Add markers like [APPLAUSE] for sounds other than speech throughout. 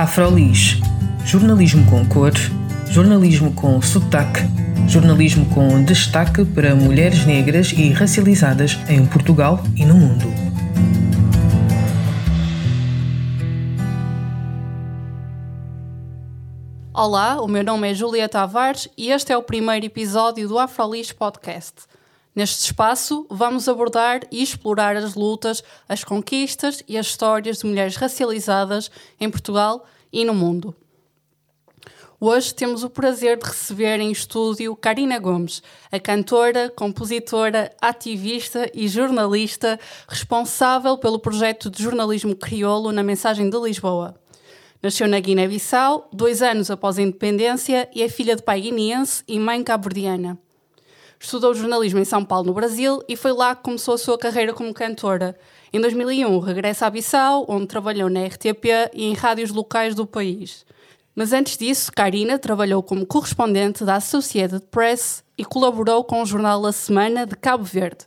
Afrolis, jornalismo com cor, jornalismo com sotaque, jornalismo com destaque para mulheres negras e racializadas em Portugal e no mundo. Olá, o meu nome é Julia Tavares e este é o primeiro episódio do Afrolis Podcast. Neste espaço, vamos abordar e explorar as lutas, as conquistas e as histórias de mulheres racializadas em Portugal e no mundo. Hoje temos o prazer de receber em estúdio Karina Gomes, a cantora, compositora, ativista e jornalista responsável pelo projeto de jornalismo crioulo na Mensagem de Lisboa. Nasceu na Guiné-Bissau, dois anos após a independência, e é filha de pai guineense e mãe cabo-verdiana. Estudou jornalismo em São Paulo, no Brasil, e foi lá que começou a sua carreira como cantora. Em 2001, regressa a Bissau, onde trabalhou na RTP e em rádios locais do país. Mas antes disso, Karina trabalhou como correspondente da Associated Press e colaborou com o jornal La Semana de Cabo Verde.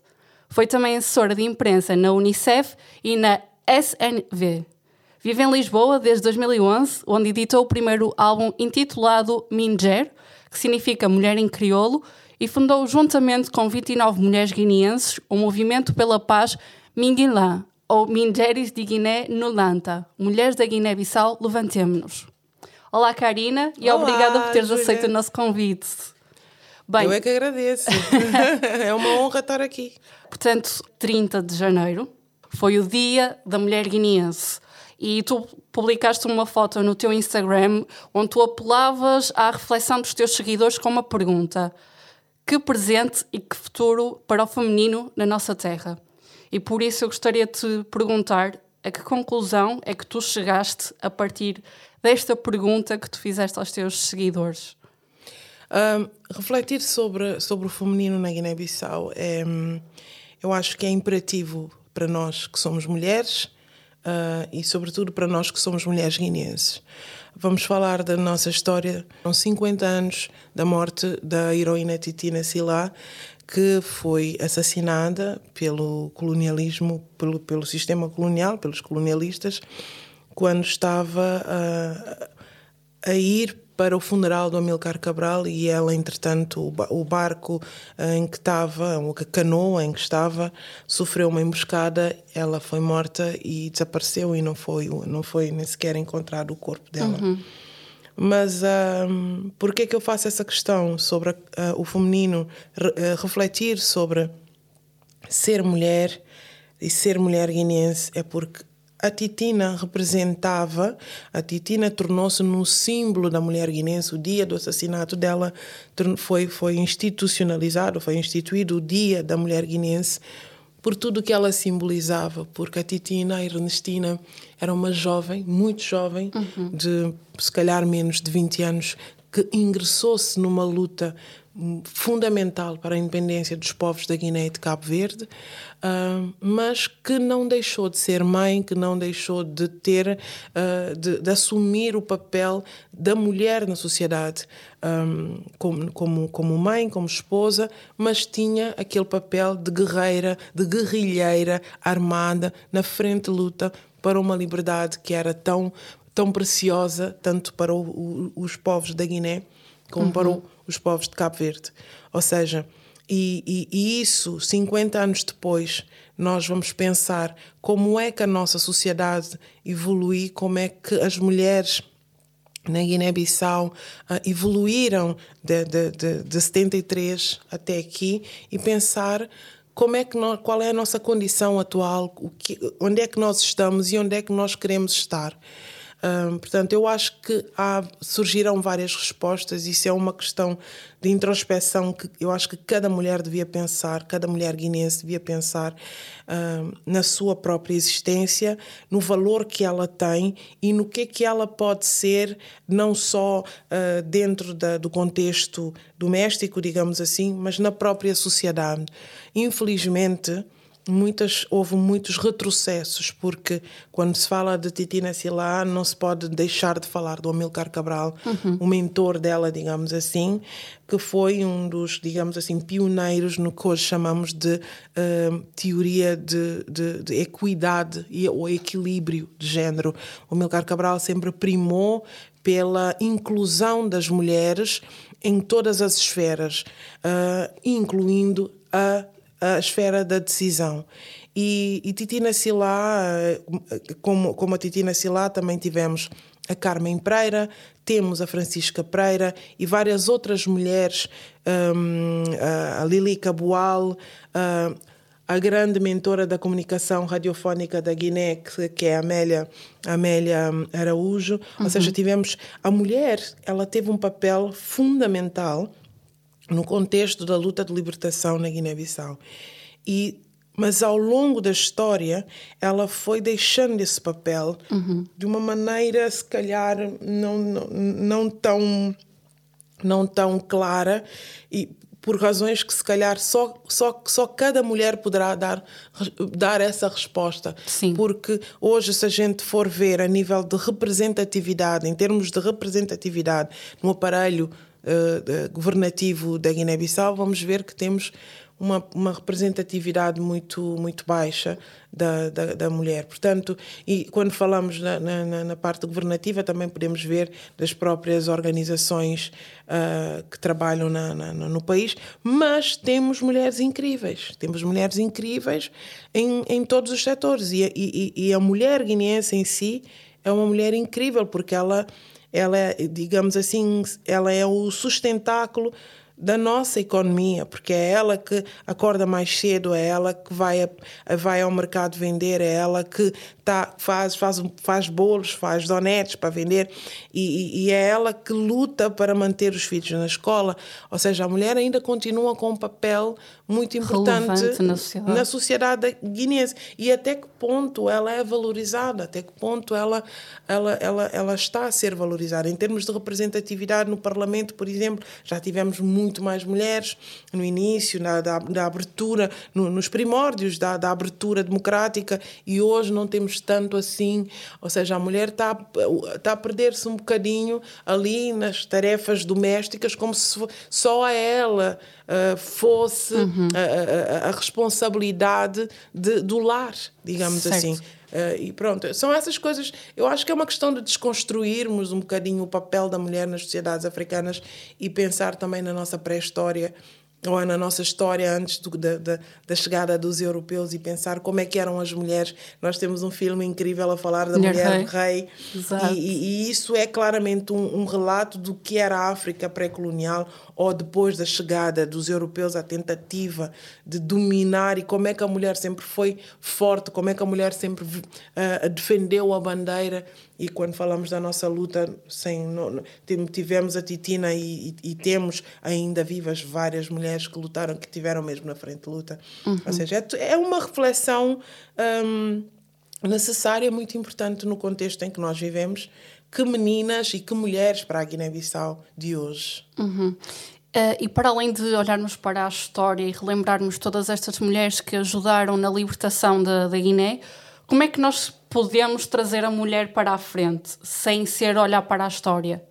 Foi também assessora de imprensa na Unicef e na SNV. Vive em Lisboa desde 2011, onde editou o primeiro álbum intitulado Minger, que significa Mulher em Crioulo, e fundou juntamente com 29 mulheres guineenses o movimento pela paz Minguilã, ou Mingeres de Guiné Nulanta, Mulheres da Guiné-Bissau, levantemo-nos. Olá Karina e Olá, obrigada por teres Júlia. aceito o nosso convite. Bem, Eu é que agradeço. [LAUGHS] é uma honra estar aqui. portanto, 30 de janeiro foi o dia da mulher guineense. E tu publicaste uma foto no teu Instagram onde tu apelavas à reflexão dos teus seguidores com uma pergunta: Que presente e que futuro para o feminino na nossa terra? E por isso eu gostaria de te perguntar a que conclusão é que tu chegaste a partir desta pergunta que tu fizeste aos teus seguidores? Ahm, refletir sobre, sobre o feminino na Guiné-Bissau é, eu acho que é imperativo para nós que somos mulheres ah, e, sobretudo, para nós que somos mulheres guineenses. Vamos falar da nossa história. São 50 anos da morte da heroína Titina Silá, que foi assassinada pelo colonialismo, pelo, pelo sistema colonial, pelos colonialistas, quando estava ah, a ir para o funeral do Amilcar Cabral e ela, entretanto, o, ba- o barco eh, em que estava, a canoa em que estava, sofreu uma emboscada, ela foi morta e desapareceu e não foi, não foi nem sequer encontrado o corpo dela. Mas um, por que é que eu faço essa questão sobre a- o feminino? Re- eh, refletir sobre ser mulher e ser mulher guineense é porque a Titina representava, a Titina tornou-se no símbolo da mulher guinense. O dia do assassinato dela foi, foi institucionalizado, foi instituído o dia da mulher guinense por tudo que ela simbolizava, porque a Titina, a Ernestina, era uma jovem, muito jovem, de se calhar menos de 20 anos, que ingressou-se numa luta fundamental para a independência dos povos da Guiné e de Cabo Verde, ah, mas que não deixou de ser mãe, que não deixou de ter, ah, de, de assumir o papel da mulher na sociedade, ah, como, como, como mãe, como esposa, mas tinha aquele papel de guerreira, de guerrilheira armada na frente de luta para uma liberdade que era tão tão preciosa tanto para o- o- os povos da Guiné como para o- os povos de Cabo Verde. Ou seja, e, e- e isso, 50 anos depois, nós vamos pensar como é que a nossa sociedade evolui, como é que as mulheres na Guiné-Bissau ah, evoluíram de, de, de, de 73 até aqui e pensar como é que nós, qual é a nossa condição atual, o que, onde é que nós estamos e onde é que nós queremos estar. Portanto, eu acho que há, várias respostas. Isso é uma questão de introspeção que eu acho que cada mulher devia pensar, cada mulher guinense devia pensar na sua própria existência, no valor que ela tem e no que é que ela pode ser, não só ah, dentro da- do contexto doméstico, digamos assim, mas na própria sociedade. Infelizmente, muitas, houve muitos retrocessos, porque quando se fala de Titina Silá, não se pode deixar de falar do Amilcar Cabral, uhum. o mentor dela, digamos assim, que foi um dos, digamos assim, pioneiros no que hoje chamamos de uh, teoria de, de, de, equidade e, ou equilíbrio de género. O Amilcar Cabral sempre primou pela inclusão das mulheres em todas as esferas, uh, incluindo a a esfera da decisão. E, e Titina Silá, como, como a Titina Silá, também tivemos a Carmen Pereira, temos a Francisca Pereira e várias outras mulheres, um, a Lili Caboal, uh, a grande mentora da comunicação radiofónica da Guiné, que é a Amélia, Amélia Araújo. Uhum. Ou seja, tivemos a mulher, ela teve um papel fundamental no contexto da luta de libertação na Guiné-Bissau. E mas ao longo da história ela foi deixando esse papel uhum. de uma maneira se calhar não, não, não tão não tão clara e por razões que se calhar só, só, só cada mulher poderá dar, dar essa resposta. Sim. Porque hoje, se a gente for ver a nível de representatividade, em termos de representatividade no aparelho uh, governativo da Guiné-Bissau, vamos ver que temos uma, uma representatividade muito, muito baixa da, da, da, mulher. Portanto, e quando falamos na, na, na, parte governativa, também podemos ver das próprias organizações uh, que trabalham na, no país, mas temos mulheres incríveis, temos mulheres incríveis em, em todos os setores. E, e, e a mulher guineense em si é uma mulher incrível, porque ela ela é, digamos assim, ela é o sustentáculo da nossa economia, porque é ela que acorda mais cedo, é ela que vai, a, vai ao mercado vender, é ela que tá, faz, faz, faz bolos, faz donetes para vender e, e, é ela que luta para manter os filhos na escola. Ou seja, a mulher ainda continua com um papel muito importante na sociedade. na sociedade guineense. E até que ponto ela é valorizada, até que ponto ela, ela, ela, ela está a ser valorizada. Em termos de representatividade no Parlamento, por exemplo, já tivemos muito mais mulheres no início, na, da, da abertura, no, nos primórdios da, da abertura democrática, e hoje não temos tanto assim. Ou seja, a mulher está, está a perder-se um bocadinho ali nas tarefas domésticas, como se só a ela uh, fosse uhum. a, a, a, responsabilidade de, do lar, digamos certo. assim. Uh, e pronto, são essas coisas. Eu acho que é uma questão de desconstruirmos um bocadinho o papel da mulher nas sociedades africanas e pensar também na nossa pré-história ou na nossa história antes do, da, da, da, chegada dos europeus e pensar como é que eram as mulheres. Nós temos um filme incrível a falar da mulher, mulher rei, rei e, e, e, isso é claramente um, um, relato do que era a África pré-colonial ou depois da chegada dos europeus, a tentativa de dominar e como é que a mulher sempre foi forte, como é que a mulher sempre uh, defendeu a bandeira e quando falamos da nossa luta, sem, não, tivemos a Titina e, e, e, temos ainda vivas várias mulheres que lutaram, que tiveram mesmo na frente de luta. Uhum. Ou seja, é, é uma reflexão um, necessária, muito importante no contexto em que nós vivemos. Que meninas e que mulheres para a Guiné-Bissau de hoje. Uhum. Uh, e para além de olharmos para a história e relembrarmos todas estas mulheres que ajudaram na libertação da, da Guiné, como é que nós podemos trazer a mulher para a frente sem ser olhar para a história?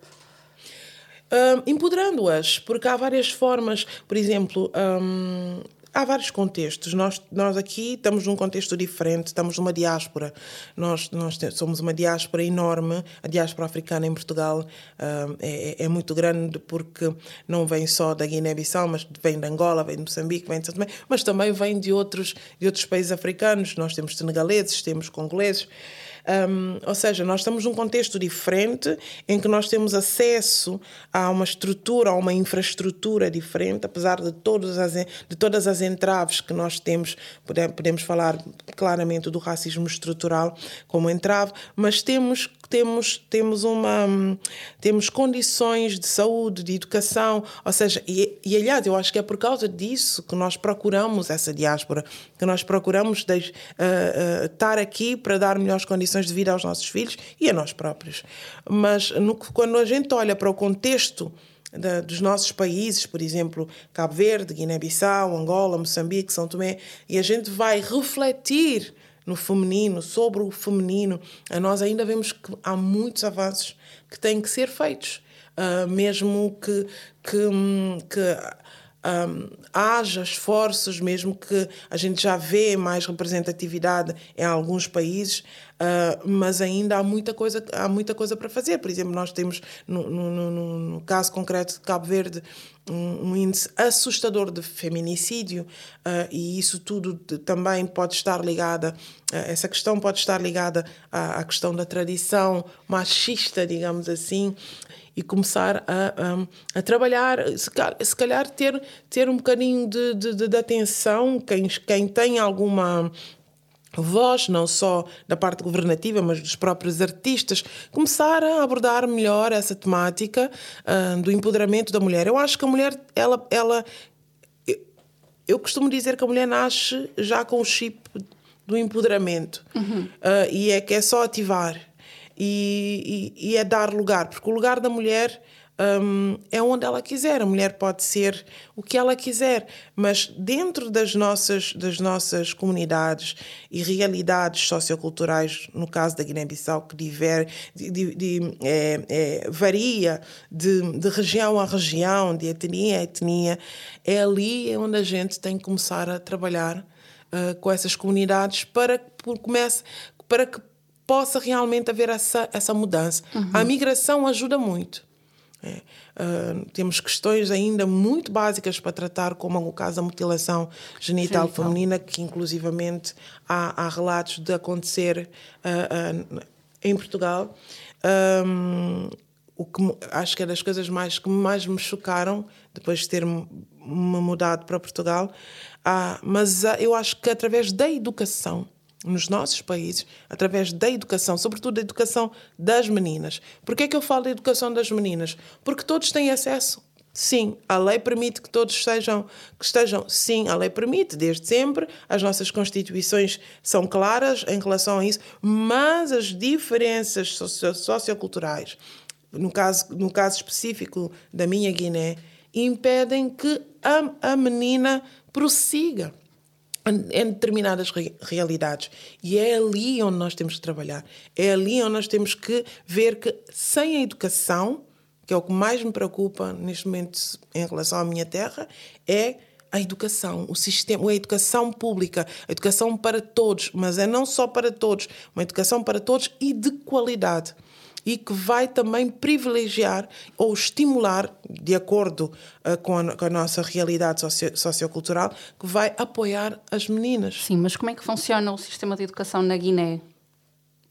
Um, Empoderando-as, porque há várias formas. Por exemplo, um, há vários contextos. Nós, nós aqui estamos num contexto diferente, estamos numa diáspora. Nós, nós somos uma diáspora enorme. A diáspora africana em Portugal uh, é, é, muito grande porque não vem só da Guiné-Bissau, mas vem de Angola, vem de Moçambique, vem de Tomé, mas também vem de outros, de outros países africanos. Nós temos senegaleses, temos congoleses. Um, ou seja, nós estamos num contexto diferente em que nós temos acesso a uma estrutura, a uma infraestrutura diferente, apesar de todas as, de todas as entraves que nós temos, podemos falar claramente do racismo estrutural como entrave, mas temos temos, temos, uma, temos condições de saúde, de educação, ou seja, e, e aliás, eu acho que é por causa disso que nós procuramos essa diáspora, que nós procuramos de, uh, uh, estar aqui para dar melhores condições de vida aos nossos filhos e a nós próprios. Mas no, quando a gente olha para o contexto da, dos nossos países, por exemplo, Cabo Verde, Guiné-Bissau, Angola, Moçambique, São Tomé, e a gente vai refletir no feminino, sobre o feminino, nós ainda vemos que há muitos avanços que têm que ser feitos. Uh, mesmo que, que, hum, que um, haja esforços, mesmo que a gente já vê mais representatividade em alguns países, uh, mas ainda há muita coisa há muita coisa para fazer. Por exemplo, nós temos no, no, no, no caso concreto de Cabo Verde um, um índice assustador de feminicídio uh, e isso tudo também pode estar ligada uh, essa questão pode estar ligada à, à questão da tradição machista, digamos assim e começar a, a, a trabalhar, se, se, calhar ter, ter um bocadinho de, de, de atenção, quem, quem tem alguma voz, não só da parte governativa, mas dos próprios artistas, começar a abordar melhor essa temática uh, do empoderamento da mulher. Eu acho que a mulher, ela, ela eu costumo dizer que a mulher nasce já com o chip do empoderamento uhum. uh, e é que é só ativar e, e, e é dar lugar, porque o lugar da mulher um, é onde ela quiser. A mulher pode ser o que ela quiser, mas dentro das nossas, das nossas comunidades e realidades socioculturais, no caso da Guiné-Bissau, que diver, de, de, de, é, é, varia de, de região a região, de etnia a etnia, é ali onde a gente tem que começar a trabalhar uh, com essas comunidades para que comece, para que possa realmente haver essa, essa mudança. Uhum. A migração ajuda muito. É, uh, temos questões ainda muito básicas para tratar, como o caso da mutilação genital feminina, que inclusivamente há, há, relatos de acontecer uh, uh, em Portugal. Um, o que acho que é das coisas mais que mais me chocaram depois de ter me mudado para Portugal, mas eu acho que através da educação nos nossos países através da educação, sobretudo da educação das meninas. Por que é que eu falo da educação das meninas? Porque todos têm acesso. Sim, a lei permite que todos estejam, que estejam. Sim, a lei permite, desde sempre. As nossas constituições são claras em relação a isso, mas as diferenças socioculturais, no caso, no caso específico da minha Guiné, impedem que a, a menina prossiga em determinadas re realidades. E é ali onde nós temos que trabalhar. É ali onde nós temos que ver que sem a educação, que é o que mais me preocupa neste momento em relação à minha terra, é a educação, o sistema, a educação pública, a educação para todos, mas é não só para todos, uma educação para todos e de qualidade e que vai também privilegiar ou estimular, de acordo uh, com, a, com, a, nossa realidade socio, sociocultural, que vai apoiar as meninas. Sim, mas como é que funciona o sistema de educação na Guiné?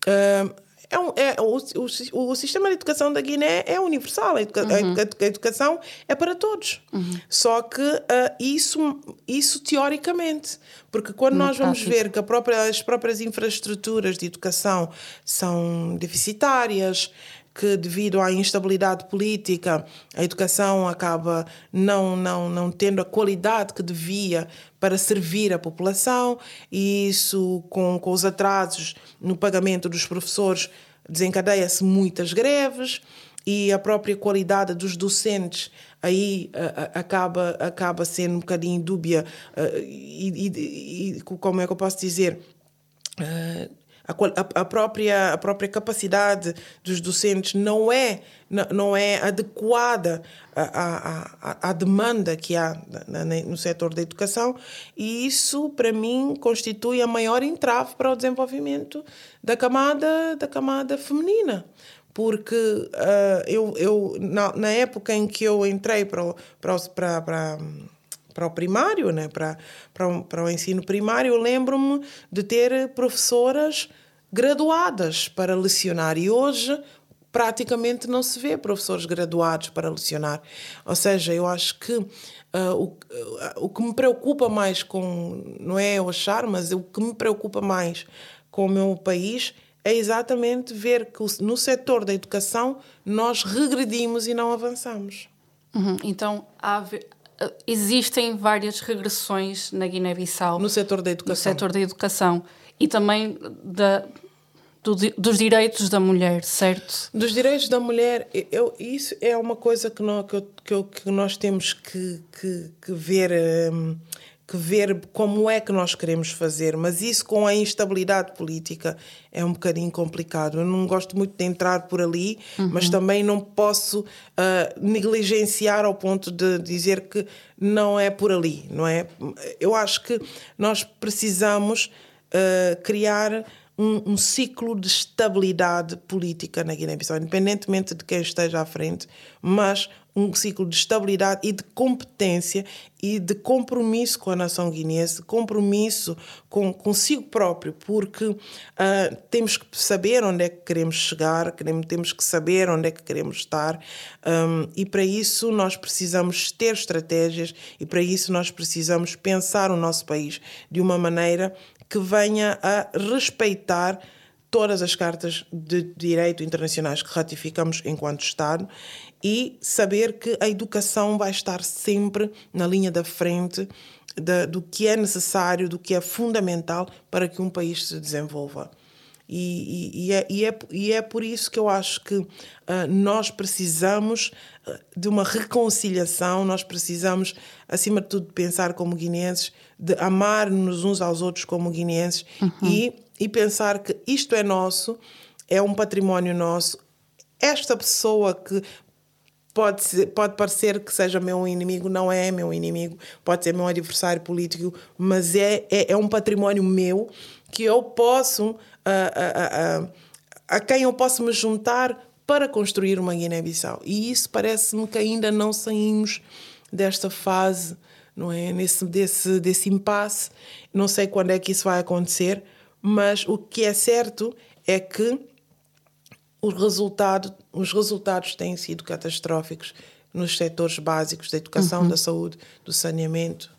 Uh, é, um, é o, o, o, sistema de educação da Guiné é universal, a, educa, uhum. a, educação é para todos. Uhum. Só que uh, isso, isso teoricamente, porque quando nós vamos ver que própria, as próprias infraestruturas de educação são deficitárias, que devido à instabilidade política a educação acaba não não não tendo a qualidade que devia para servir a população e isso com, com os atrasos no pagamento dos professores desencadeia-se muitas greves e a própria qualidade dos docentes aí acaba acaba sendo um bocadinho dúbia uh, e, e, e, como é que eu posso dizer? Uh, a, a, própria, a própria capacidade dos docentes não é, não é adequada à, à, à demanda que há no setor da educação e isso, para mim, constitui a maior entrave para o desenvolvimento da camada, da camada feminina. Porque uh, eu, eu na, na, época em que eu entrei para, para, para, para para o primário, né? para, para, o, para o ensino primário, lembro-me de ter professoras graduadas para lecionar e hoje praticamente não se vê professores graduados para lecionar. Ou seja, eu acho que uh, o, uh, o que me preocupa mais com, não é eu achar, mas o que me preocupa mais com o meu país é exatamente ver que no setor da educação nós regredimos e não avançamos. Uhum. Então, há, existem várias regressões na Guiné-Bissau. No setor da educação. No setor da educação. E também da, do, dos direitos da mulher, certo? Dos direitos da mulher, eu, isso é uma coisa que nós, que, eu, que nós temos que, que, que ver. Um, que ver como é que nós queremos fazer, mas isso com a instabilidade política é um bocadinho complicado. Eu não gosto muito de entrar por ali, uhum. mas também não posso uh, negligenciar ao ponto de dizer que não é por ali, não é? Eu acho que nós precisamos uh, criar um, um, ciclo de estabilidade política na Guiné-Bissau, independentemente de quem esteja à frente, mas um ciclo de estabilidade e de competência e de compromisso com a nação guinense, compromisso com consigo próprio, porque uh, temos que saber onde é que queremos chegar, queremos, temos que saber onde é que queremos estar, um, e para isso nós precisamos ter estratégias e para isso nós precisamos pensar o nosso país de uma maneira que venha a respeitar todas as cartas de direito internacionais que ratificamos enquanto Estado e saber que a educação vai estar sempre na linha da frente de, do que é necessário, do que é fundamental para que um país se desenvolva. E, e, e, é, e, é, e é por isso que eu acho que uh, nós precisamos uh, de uma reconciliação, nós precisamos, acima de tudo, de pensar como guineenses, de amar-nos uns aos outros como guineenses uhum. e, e pensar que isto é nosso, é um património nosso. Esta pessoa que pode, pode parecer que seja meu inimigo, não é meu inimigo, pode ser meu adversário político, mas é, é, é um património meu que eu posso, a, a, a, a quem eu posso me juntar para construir uma Guiné-Bissau. E isso parece-me que ainda não saímos desta fase não é? Nesse, desse, desse impasse. Não sei quando é que isso vai acontecer, mas o que é certo é que o resultado, os resultados têm sido catastróficos nos setores básicos da educação, uhum. da saúde, do saneamento,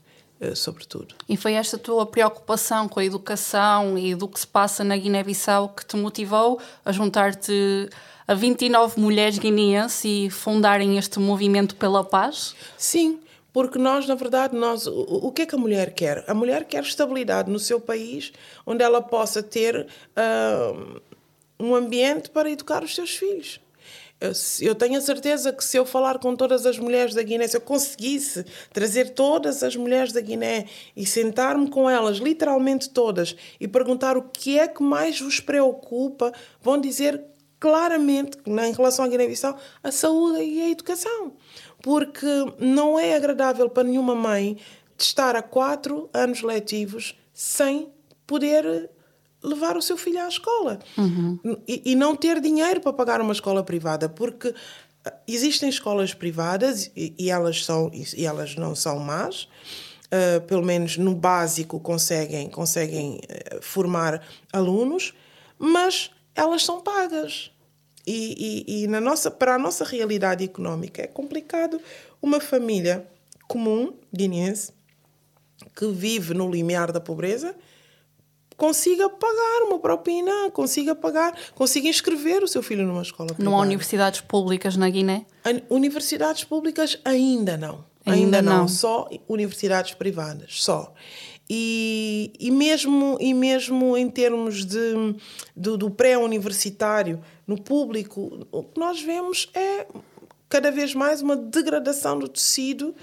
uh, sobretudo. E foi esta tua preocupação com a educação e do que se passa na Guiné-Bissau que te motivou a juntar-te a 29 mulheres guineenses e fundarem este movimento pela paz? Sim, porque nós, na verdade, nós, o, o que é que a mulher quer? A mulher quer estabilidade no seu país, onde ela possa ter uh, um ambiente para educar os seus filhos. Eu, tenho a certeza que se eu falar com todas as mulheres da Guiné, se eu conseguisse trazer todas as mulheres da Guiné e sentar-me com elas, literalmente todas, e perguntar o que é que mais vos preocupa, vão dizer claramente, em relação à Guiné-Bissau, a saúde e a educação. Porque não é agradável para nenhuma mãe estar há quatro anos letivos sem poder levar o seu filho à escola uhum. e, e, não ter dinheiro para pagar uma escola privada, porque ah, existem escolas privadas e, e elas são e elas não são más. Uh, pelo menos no básico conseguem conseguem uh, formar alunos, mas elas são pagas. E, e, e, na nossa, para a nossa realidade económica é complicado uma família comum, guineense, que vive no limiar da pobreza, consiga pagar uma propina, consiga pagar, consiga inscrever o seu filho numa escola privada. Não há universidades públicas na Guiné? Universidades públicas ainda não. Ainda, ainda não. não. Só universidades privadas, só. E, e, mesmo, e mesmo em termos de, do, do pré-universitário, no público, o que nós vemos é cada vez mais uma degradação do tecido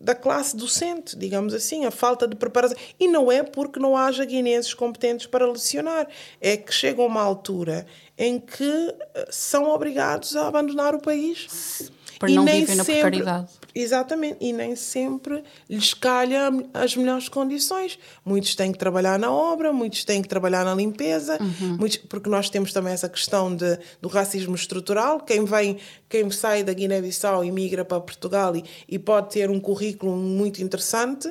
da classe docente, digamos assim, a falta de preparação. E não é porque não haja guineenses competentes para lecionar, é que chega uma altura em que eh, são obrigados a abandonar o país. Para e não viver na precariedade. Exatamente, e nem sempre lhes calha as melhores condições. Muitos têm que trabalhar na obra, muitos têm que trabalhar na limpeza, uhum. muitos, porque nós temos também essa questão de, do racismo estrutural. Quem vem, quem sai da Guiné-Bissau e migra para Portugal e, e pode ter um currículo muito interessante,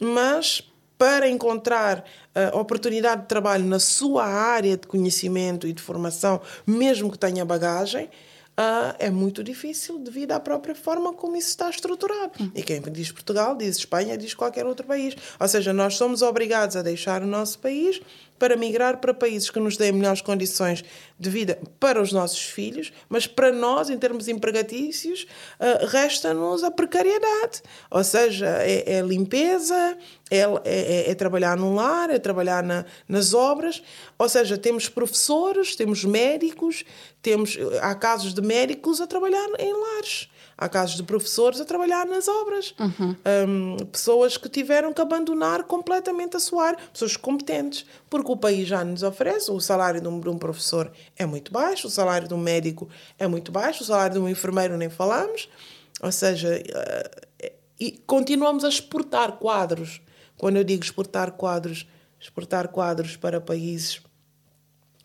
mas para encontrar uh, oportunidade de trabalho na sua área de conhecimento e de formação, mesmo que tenha bagagem, uh, é muito difícil devido à própria forma como isso está estruturado. Uhum. E quem diz Portugal, diz Espanha, diz qualquer outro país. Ou seja, nós somos obrigados a deixar o nosso país para migrar para países que nos deem melhores condições de vida para os nossos filhos, mas para nós, em termos empregatícios, uh, resta-nos a precariedade. Ou seja, é, é limpeza, é, é, é, trabalhar num lar, é trabalhar na, nas obras. Ou seja, temos professores, temos médicos, temos, há casos de médicos a trabalhar em lares. Há casos de professores a trabalhar nas obras. Uhum. Um, pessoas que tiveram que abandonar completamente a sua área. Pessoas competentes. Porque o país já nos oferece. O salário de um, de um professor é muito baixo, o salário de um médico é muito baixo, o salário de um enfermeiro nem falamos. Ou seja, uh, e continuamos a exportar quadros. Quando eu digo exportar quadros, exportar quadros para países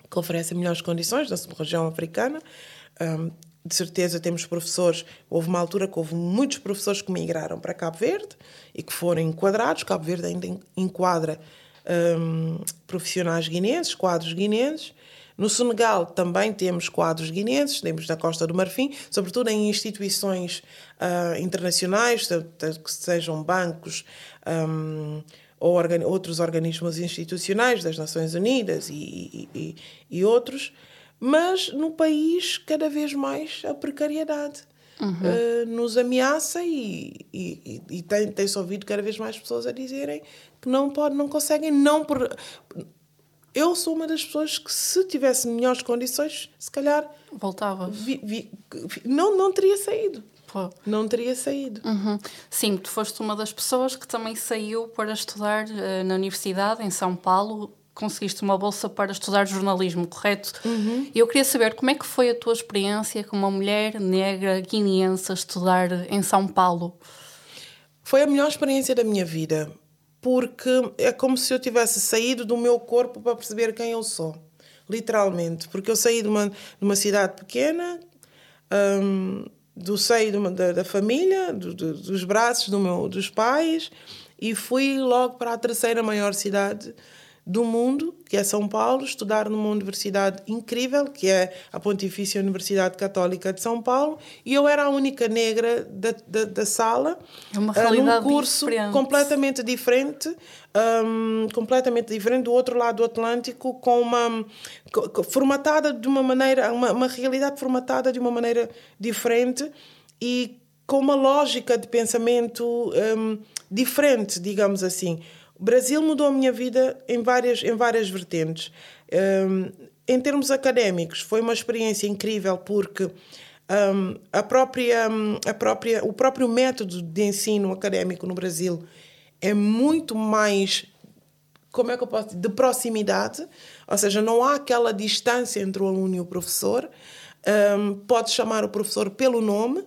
que oferecem melhores condições, na região africana. Um, de certeza temos professores. Houve uma altura que houve muitos professores que migraram para Cabo Verde e que foram enquadrados. Cabo Verde ainda enquadra um, profissionais guineenses, quadros guineenses. No Senegal também temos quadros guineenses, temos na Costa do Marfim, sobretudo em instituições uh, internacionais, que sejam bancos um, ou outros organismos institucionais das Nações Unidas e, e, e outros mas no país cada vez mais a precariedade uhum. uh, nos ameaça e, e, e tem, tem-se ouvido cada vez mais pessoas a dizerem que não pode, não conseguem, não por... Eu sou uma das pessoas que se tivesse melhores condições, se calhar... Voltava. Vi, vi, não, não teria saído. Pô. Não teria saído. Uhum. Sim, tu foste uma das pessoas que também saiu para estudar uh, na universidade em São Paulo conseguiste uma bolsa para estudar jornalismo, correto? Uhum. E eu queria saber como é que foi a tua experiência como uma mulher negra guineense a estudar em São Paulo? Foi a melhor experiência da minha vida, porque é como se eu tivesse saído do meu corpo para perceber quem eu sou, literalmente. Porque eu saí de uma, de uma cidade pequena, um, do seio uma, da, da, família, do, do, dos braços do meu, dos pais, e fui logo para a terceira maior cidade do mundo, que é São Paulo, estudar numa universidade incrível, que é a Pontifícia Universidade Católica de São Paulo, e eu era a única negra da, da, da sala, é uma realidade num curso diferente. completamente diferente, um, completamente diferente do outro lado do Atlântico, com uma formatada de uma maneira, uma, uma realidade formatada de uma maneira diferente e com uma lógica de pensamento um, diferente, digamos assim. O Brasil mudou a minha vida em várias, em várias vertentes. Um, em termos académicos, foi uma experiência incrível porque um, a própria, a própria, o próprio método de ensino académico no Brasil é muito mais como é que eu posso dizer, de proximidade, ou seja, não há aquela distância entre o aluno e o professor. Um, pode chamar o professor pelo nome,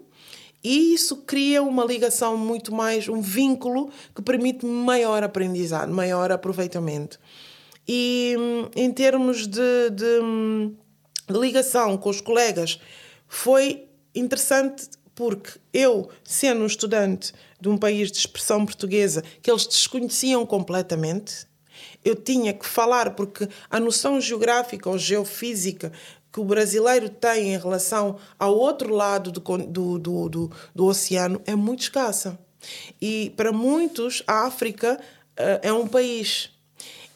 e isso cria uma ligação muito mais, um vínculo que permite maior aprendizado, maior aproveitamento. E em termos de, de, de ligação com os colegas, foi interessante porque eu, sendo um estudante de um país de expressão portuguesa que eles desconheciam completamente, eu tinha que falar porque a noção geográfica ou geofísica que o brasileiro tem em relação ao outro lado do, do, do, do, do oceano é muito escassa. E para muitos, a África uh, é um país.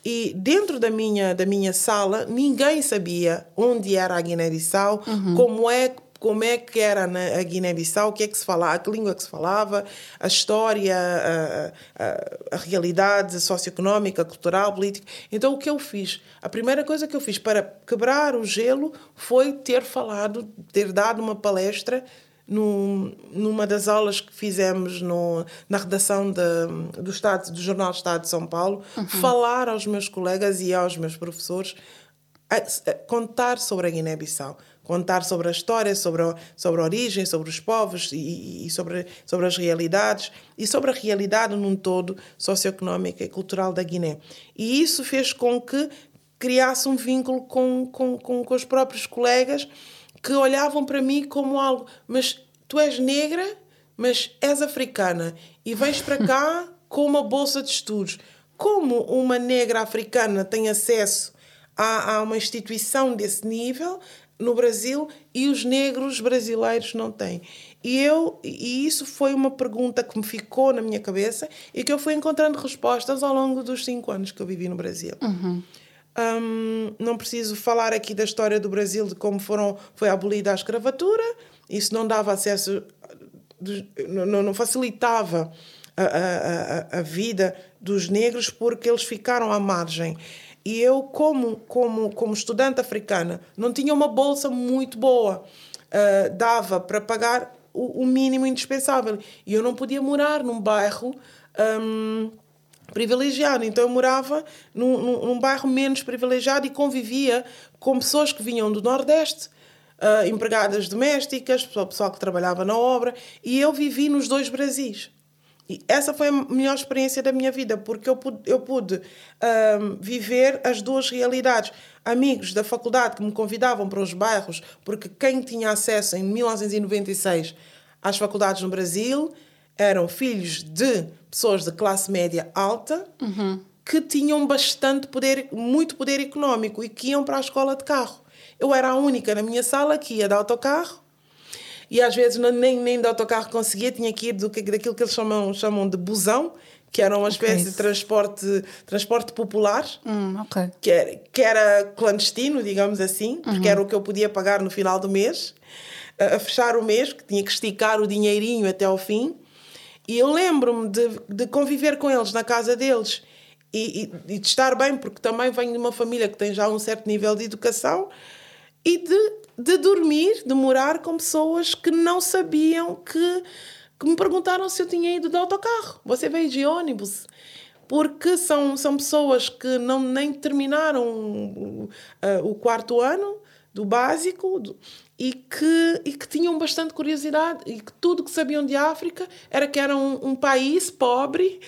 E dentro da minha, da minha sala, ninguém sabia onde era a Guiné-Bissau, uhum. como é como é que era na Guiné-Bissau, o que é que se falava, que língua que se falava, a história, a, a, a realidade socioeconómica, cultural, política. Então, o que eu fiz? A primeira coisa que eu fiz para quebrar o gelo foi ter falado, ter dado uma palestra no, numa das aulas que fizemos no, na redação de, do, Estado, do Jornal Estado de São Paulo, uhum. falar aos meus colegas e aos meus professores, a, a contar sobre a Guiné-Bissau contar sobre a história, sobre a, sobre a origem, sobre os povos e, e, sobre, sobre as realidades e sobre a realidade num todo socioeconómica e cultural da Guiné. E isso fez com que criasse um vínculo com, com, com, com os próprios colegas que olhavam para mim como algo, mas tu és negra, mas és africana e vens para cá [LAUGHS] com uma bolsa de estudos. Como uma negra africana tem acesso a, a uma instituição desse nível, no Brasil e os negros brasileiros não têm. E eu e isso foi uma pergunta que me ficou na minha cabeça e que eu fui encontrando respostas ao longo dos cinco anos que eu vivi no Brasil. Uhum. Um, não preciso falar aqui da história do Brasil de como foram foi abolida a escravatura. Isso não dava acesso, não, não facilitava a, a, a, a vida dos negros porque eles ficaram à margem. E eu, como, como, como estudante africana, não tinha uma bolsa muito boa. Uh, dava para pagar o, o, mínimo indispensável. E eu não podia morar num bairro um, privilegiado. Então eu morava num, num, num, bairro menos privilegiado e convivia com pessoas que vinham do Nordeste. Uh, empregadas domésticas, pessoal que trabalhava na obra, e eu vivi nos dois Brasis. E essa foi a melhor experiência da minha vida, porque eu pude, eu pude um, viver as duas realidades. Amigos da faculdade que me convidavam para os bairros, porque quem tinha acesso em 1996 às faculdades no Brasil eram filhos de pessoas de classe média alta uhum. que tinham bastante poder, muito poder económico e que iam para a escola de carro. Eu era a única na minha sala que ia de autocarro e às vezes nem, nem de autocarro conseguia, tinha que ir do, daquilo que eles chamam, chamam de busão, que era uma espécie okay. de transporte, transporte popular, hum, okay. que, era, que era clandestino, digamos assim, porque uhum. era o que eu podia pagar no final do mês, a, a fechar o mês, que tinha que esticar o dinheirinho até ao fim. E eu lembro-me de, de conviver com eles na casa deles e, e, e, de estar bem, porque também venho de uma família que tem já um certo nível de educação e de de dormir, de morar com pessoas que não sabiam que, que me perguntaram se eu tinha ido de autocarro. Você veio de ônibus? Porque são, são pessoas que não nem terminaram o, uh, o quarto ano do básico, do, e que, e que tinham bastante curiosidade e que tudo que sabiam de África era que era um, um país pobre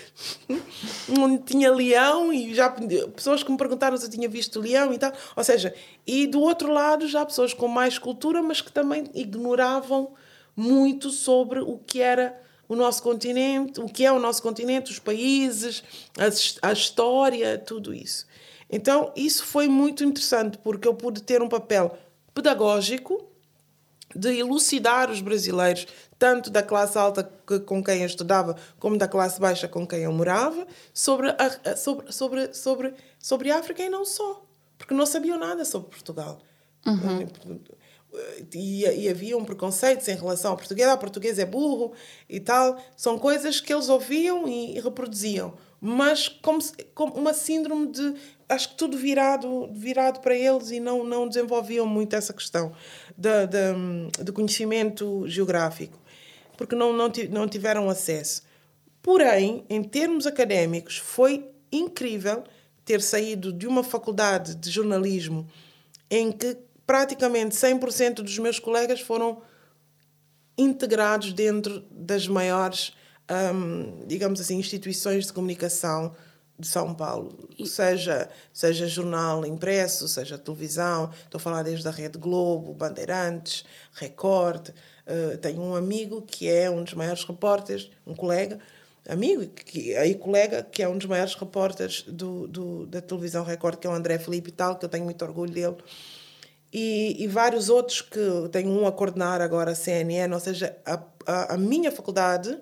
[LAUGHS] onde tinha leão e já pessoas que me perguntaram se eu tinha visto leão e tal. Ou seja e do outro lado já pessoas com mais cultura mas que também ignoravam muito sobre o que era o nosso continente o que é o nosso continente os países a, a história tudo isso. Então isso foi muito interessante porque eu pude ter um papel pedagógico de elucidar os brasileiros, tanto da classe alta que, com quem eu estudava, como da classe baixa com quem eu morava, sobre a, sobre, sobre, sobre, sobre a África e não só. Porque não sabiam nada sobre Portugal. Uhum. E, e haviam preconceitos em relação ao português. Ah, português é burro e tal. São coisas que eles ouviam e, e reproduziam. Mas como, como uma síndrome de acho que tudo virado, virado para eles e não, não desenvolviam muito essa questão de, de, de conhecimento geográfico, porque não, não, não tiveram acesso. Porém, em termos académicos, foi incrível ter saído de uma faculdade de jornalismo em que praticamente 100% dos meus colegas foram integrados dentro das maiores, um, digamos assim, instituições de comunicação de São Paulo, e... seja, seja jornal impresso, seja televisão, estou a falar desde a Rede Globo, Bandeirantes, Record. Uh, tenho um amigo que é um dos maiores repórteres, um colega, amigo que, aí colega, que é um dos maiores repórteres do, do, da televisão Record, que é o André Felipe e tal, que eu tenho muito orgulho dele. E, e vários outros que tenho um a coordenar agora a CNN, ou seja, a, a, a minha faculdade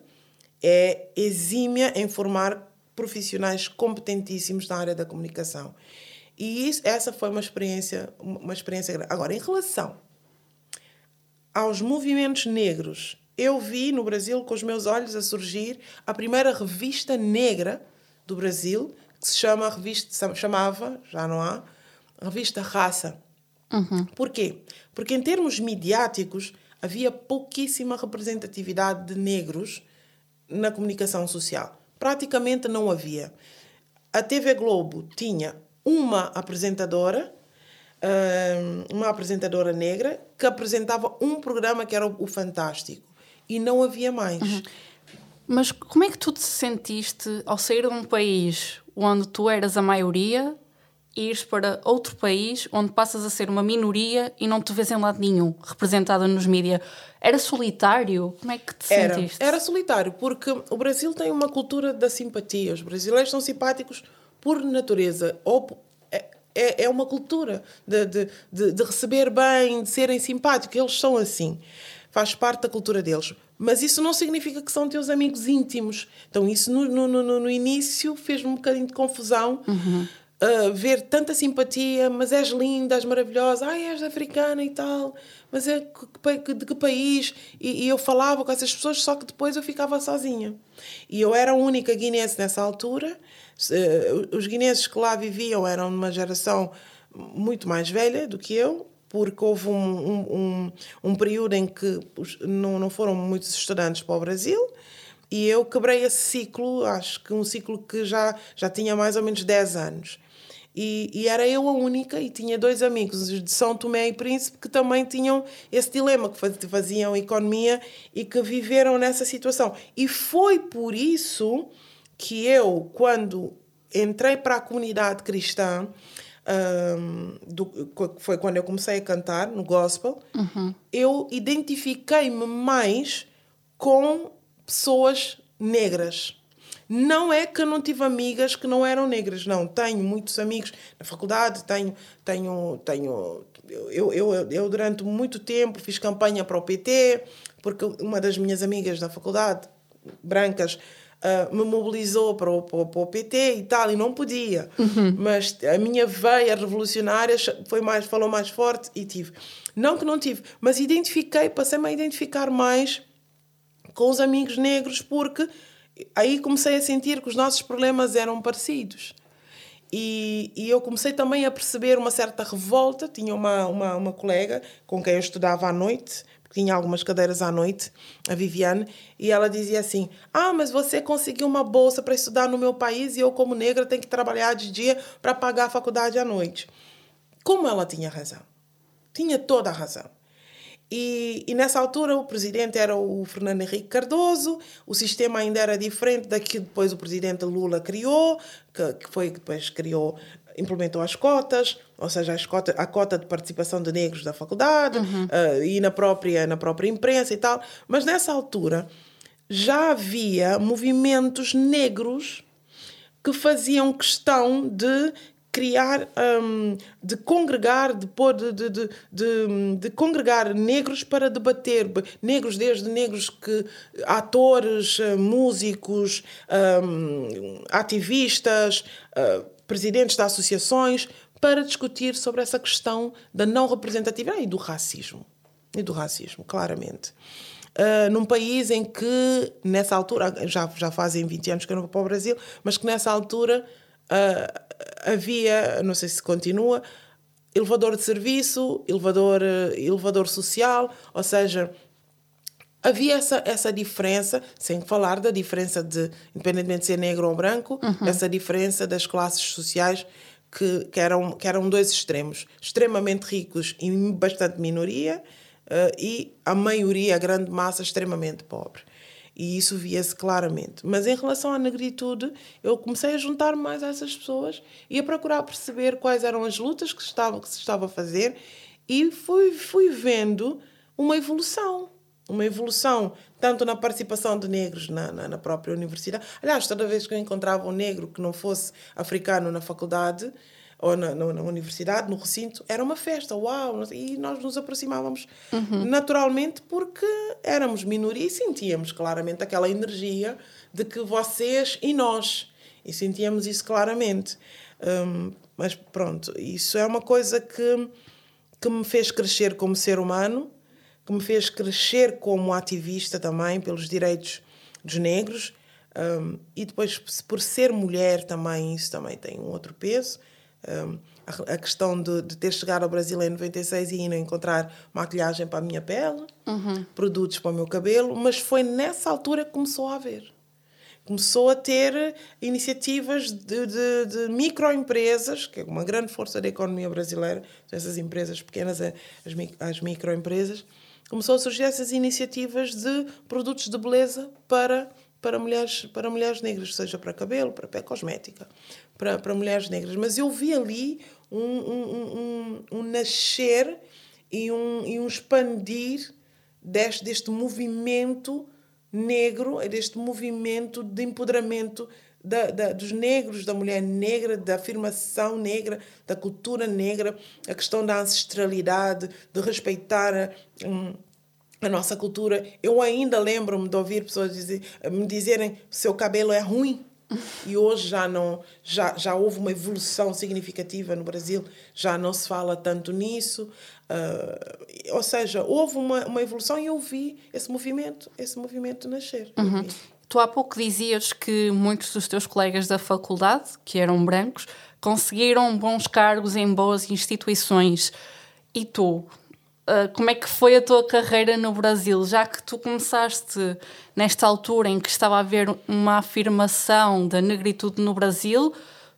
é exímia em formar profissionais competentíssimos na área da comunicação. E isso, essa foi uma experiência, uma experiência grande. Agora, em relação aos movimentos negros, eu vi no Brasil, com os meus olhos, a surgir a primeira revista negra do Brasil, que se chama, revista, chamava, já não há, revista Raça. Uhum. Porquê? Porque em termos midiáticos havia pouquíssima representatividade de negros na comunicação social praticamente não havia. A TV Globo tinha uma apresentadora, uma apresentadora negra, que apresentava um programa que era o Fantástico. E não havia mais. Uhum. Mas como é que tu te sentiste ao sair de um país onde tu eras a maioria e ires para outro país onde passas a ser uma minoria e não te vês em lado nenhum representada nos mídias? Era solitário? Como é que te era, sentiste? Era solitário, porque o Brasil tem uma cultura da simpatia. Os brasileiros são simpáticos por natureza. Ou é, é, é uma cultura de, de, de, de receber bem, de serem simpáticos. Eles são assim. Faz parte da cultura deles. Mas isso não significa que são teus amigos íntimos. Então, isso no, no, no, no início fez-me um bocadinho de confusão. Uhum uh, ver tanta simpatia, mas és linda, és maravilhosa, ai, és africana e tal, mas é de que país? E, e, eu falava com essas pessoas, só que depois eu ficava sozinha. E eu era a única guinense nessa altura. Uh, os guinenses que lá viviam eram de uma geração muito mais velha do que eu, porque houve um, um, um, um período em que não, não foram muitos estudantes para o Brasil e eu quebrei esse ciclo, acho que um ciclo que já, já tinha mais ou menos 10 anos. E, e, era eu a única, e tinha dois amigos de São Tomé e Príncipe que também tinham esse dilema, que faziam economia e que viveram nessa situação. E foi por isso que eu, quando entrei para a comunidade cristã, um, do, foi quando eu comecei a cantar no gospel, uhum. eu identifiquei-me mais com pessoas negras. Não é que eu não tive amigas que não eram negras, não. Tenho muitos amigos na faculdade, tenho. tenho, tenho eu, eu, eu, durante muito tempo, fiz campanha para o PT, porque uma das minhas amigas da faculdade, brancas, uh, me mobilizou para o, para, para o PT e tal, e não podia. Uhum. Mas a minha veia revolucionária foi mais, falou mais forte e tive. Não que não tive, mas identifiquei, passei-me a identificar mais com os amigos negros, porque aí comecei a sentir que os nossos problemas eram parecidos. E, e eu comecei também a perceber uma certa revolta. Tinha uma, uma, uma colega com quem eu estudava à noite, porque tinha algumas cadeiras à noite, a Viviane, e ela dizia assim: Ah, mas você conseguiu uma bolsa para estudar no meu país e eu, como negra, tenho que trabalhar de dia para pagar a faculdade à noite. Como ela tinha razão? Tinha toda a razão. E, e, nessa altura o presidente era o Fernando Henrique Cardoso, o sistema ainda era diferente daquilo que depois o presidente Lula criou, que, que foi que depois criou, implementou as cotas, ou seja, as cota, a cota de participação de negros da faculdade uhum. uh, e na própria, na própria imprensa e tal. Mas nessa altura já havia movimentos negros que faziam questão de criar, um, de congregar, de, de, de, de, de, congregar negros para debater, negros desde negros que atores, eh, músicos, um, ativistas, uh, presidentes de associações, para discutir sobre essa questão da não representatividade e do racismo. E do racismo, claramente. Uh, num país em que, nessa altura, já, já fazem 20 anos que eu não vou para o Brasil, mas que nessa altura uh, havia, não sei se continua, elevador de serviço, elevador, uh, elevador social, ou seja, havia essa, essa diferença, sem falar da diferença de, independentemente de ser negro ou branco, uhum. essa diferença das classes sociais que, que, eram, que eram dois extremos, extremamente ricos e bastante minoria, uh, e a maioria, a grande massa, extremamente pobre. E isso via-se claramente. Mas em relação à negritude, eu comecei a juntar mais a essas pessoas e a procurar perceber quais eram as lutas que, estavam, que se estava a fazer e fui, fui vendo uma evolução. Uma evolução tanto na participação de negros na, na, na própria universidade. Aliás, toda vez que eu encontrava um negro que não fosse africano na faculdade, ou na, na, na, universidade, no recinto, era uma festa, uau! E nós nos aproximávamos uhum. naturalmente porque éramos minoria e sentíamos claramente aquela energia de que vocês e nós. E sentíamos isso claramente. Um, mas pronto, isso é uma coisa que, que me fez crescer como ser humano, que me fez crescer como ativista também pelos direitos dos negros. Um, e depois, por ser mulher também, isso também tem um outro peso a, questão de, de, ter chegado ao Brasil em 96 e não encontrar maquilhagem para a minha pele, uhum. produtos para o meu cabelo, mas foi nessa altura que começou a haver. Começou a ter iniciativas de, de, de microempresas, que é uma grande força da economia brasileira, essas empresas pequenas, as, as microempresas. Começou a surgir essas iniciativas de produtos de beleza para para mulheres, para mulheres negras, seja para cabelo, para pele cosmética, para, para mulheres negras. Mas eu vi ali um, um, um, um nascer e um, e um expandir deste, deste movimento negro, deste movimento de empoderamento da, da, dos negros, da mulher negra, da afirmação negra, da cultura negra, a questão da ancestralidade, de respeitar a nossa cultura. Eu ainda lembro-me de ouvir pessoas dizer, me dizerem seu cabelo é ruim. E hoje já não já, já houve uma evolução significativa no Brasil, já não se fala tanto nisso. Uh, ou seja, houve uma, uma evolução e eu vi esse movimento, esse movimento nascer. Uhum. Tu há pouco dizias que muitos dos teus colegas da faculdade, que eram brancos, conseguiram bons cargos em boas instituições. E tu, Uh, como é que foi a tua carreira no Brasil? Já que tu começaste nesta altura em que estava a haver uma afirmação da negritude no Brasil,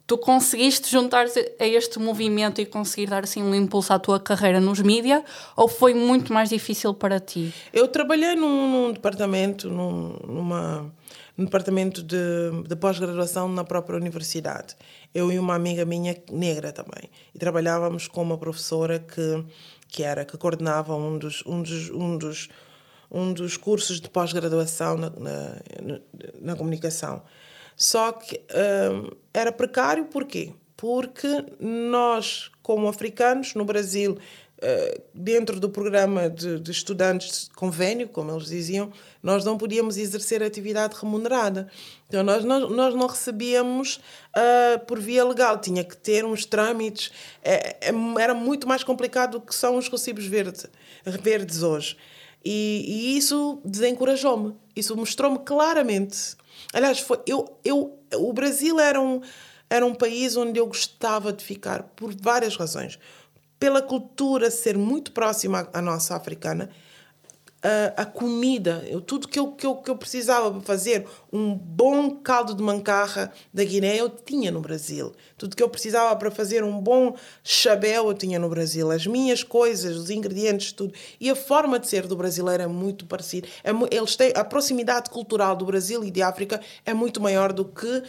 tu conseguiste juntar-te a este movimento e conseguir dar assim um impulso à tua carreira nos mídias ou foi muito mais difícil para ti? Eu trabalhei num, num departamento, num, numa, num departamento de, de pós-graduação na própria universidade. Eu e uma amiga minha negra também. E trabalhávamos com uma professora que que era que coordenava um dos, um dos, um dos, um dos cursos de pós-graduação na, na, na, comunicação. Só que um, era precário porquê? Porque nós, como africanos, no Brasil, dentro do programa de, de, estudantes de convênio, como eles diziam, nós não podíamos exercer atividade remunerada. Então, nós, nós, nós não recebíamos uh, por via legal, tinha que ter uns trâmites, é, é, era muito mais complicado do que são os recibos verde, verdes hoje. E, e isso desencorajou-me, isso mostrou-me claramente. Aliás, foi, eu, eu, o Brasil era um, era um país onde eu gostava de ficar por várias razões pela cultura ser muito próxima à nossa africana, a, a comida, eu, tudo que eu, que, eu, que eu precisava para fazer um bom caldo de mancarra da Guiné, eu tinha no Brasil. Tudo que eu precisava para fazer um bom chabel, eu tinha no Brasil. As minhas coisas, os ingredientes, tudo. E a forma de ser do brasileiro é muito parecida. É, eles têm, a proximidade cultural do Brasil e de África é muito maior do que,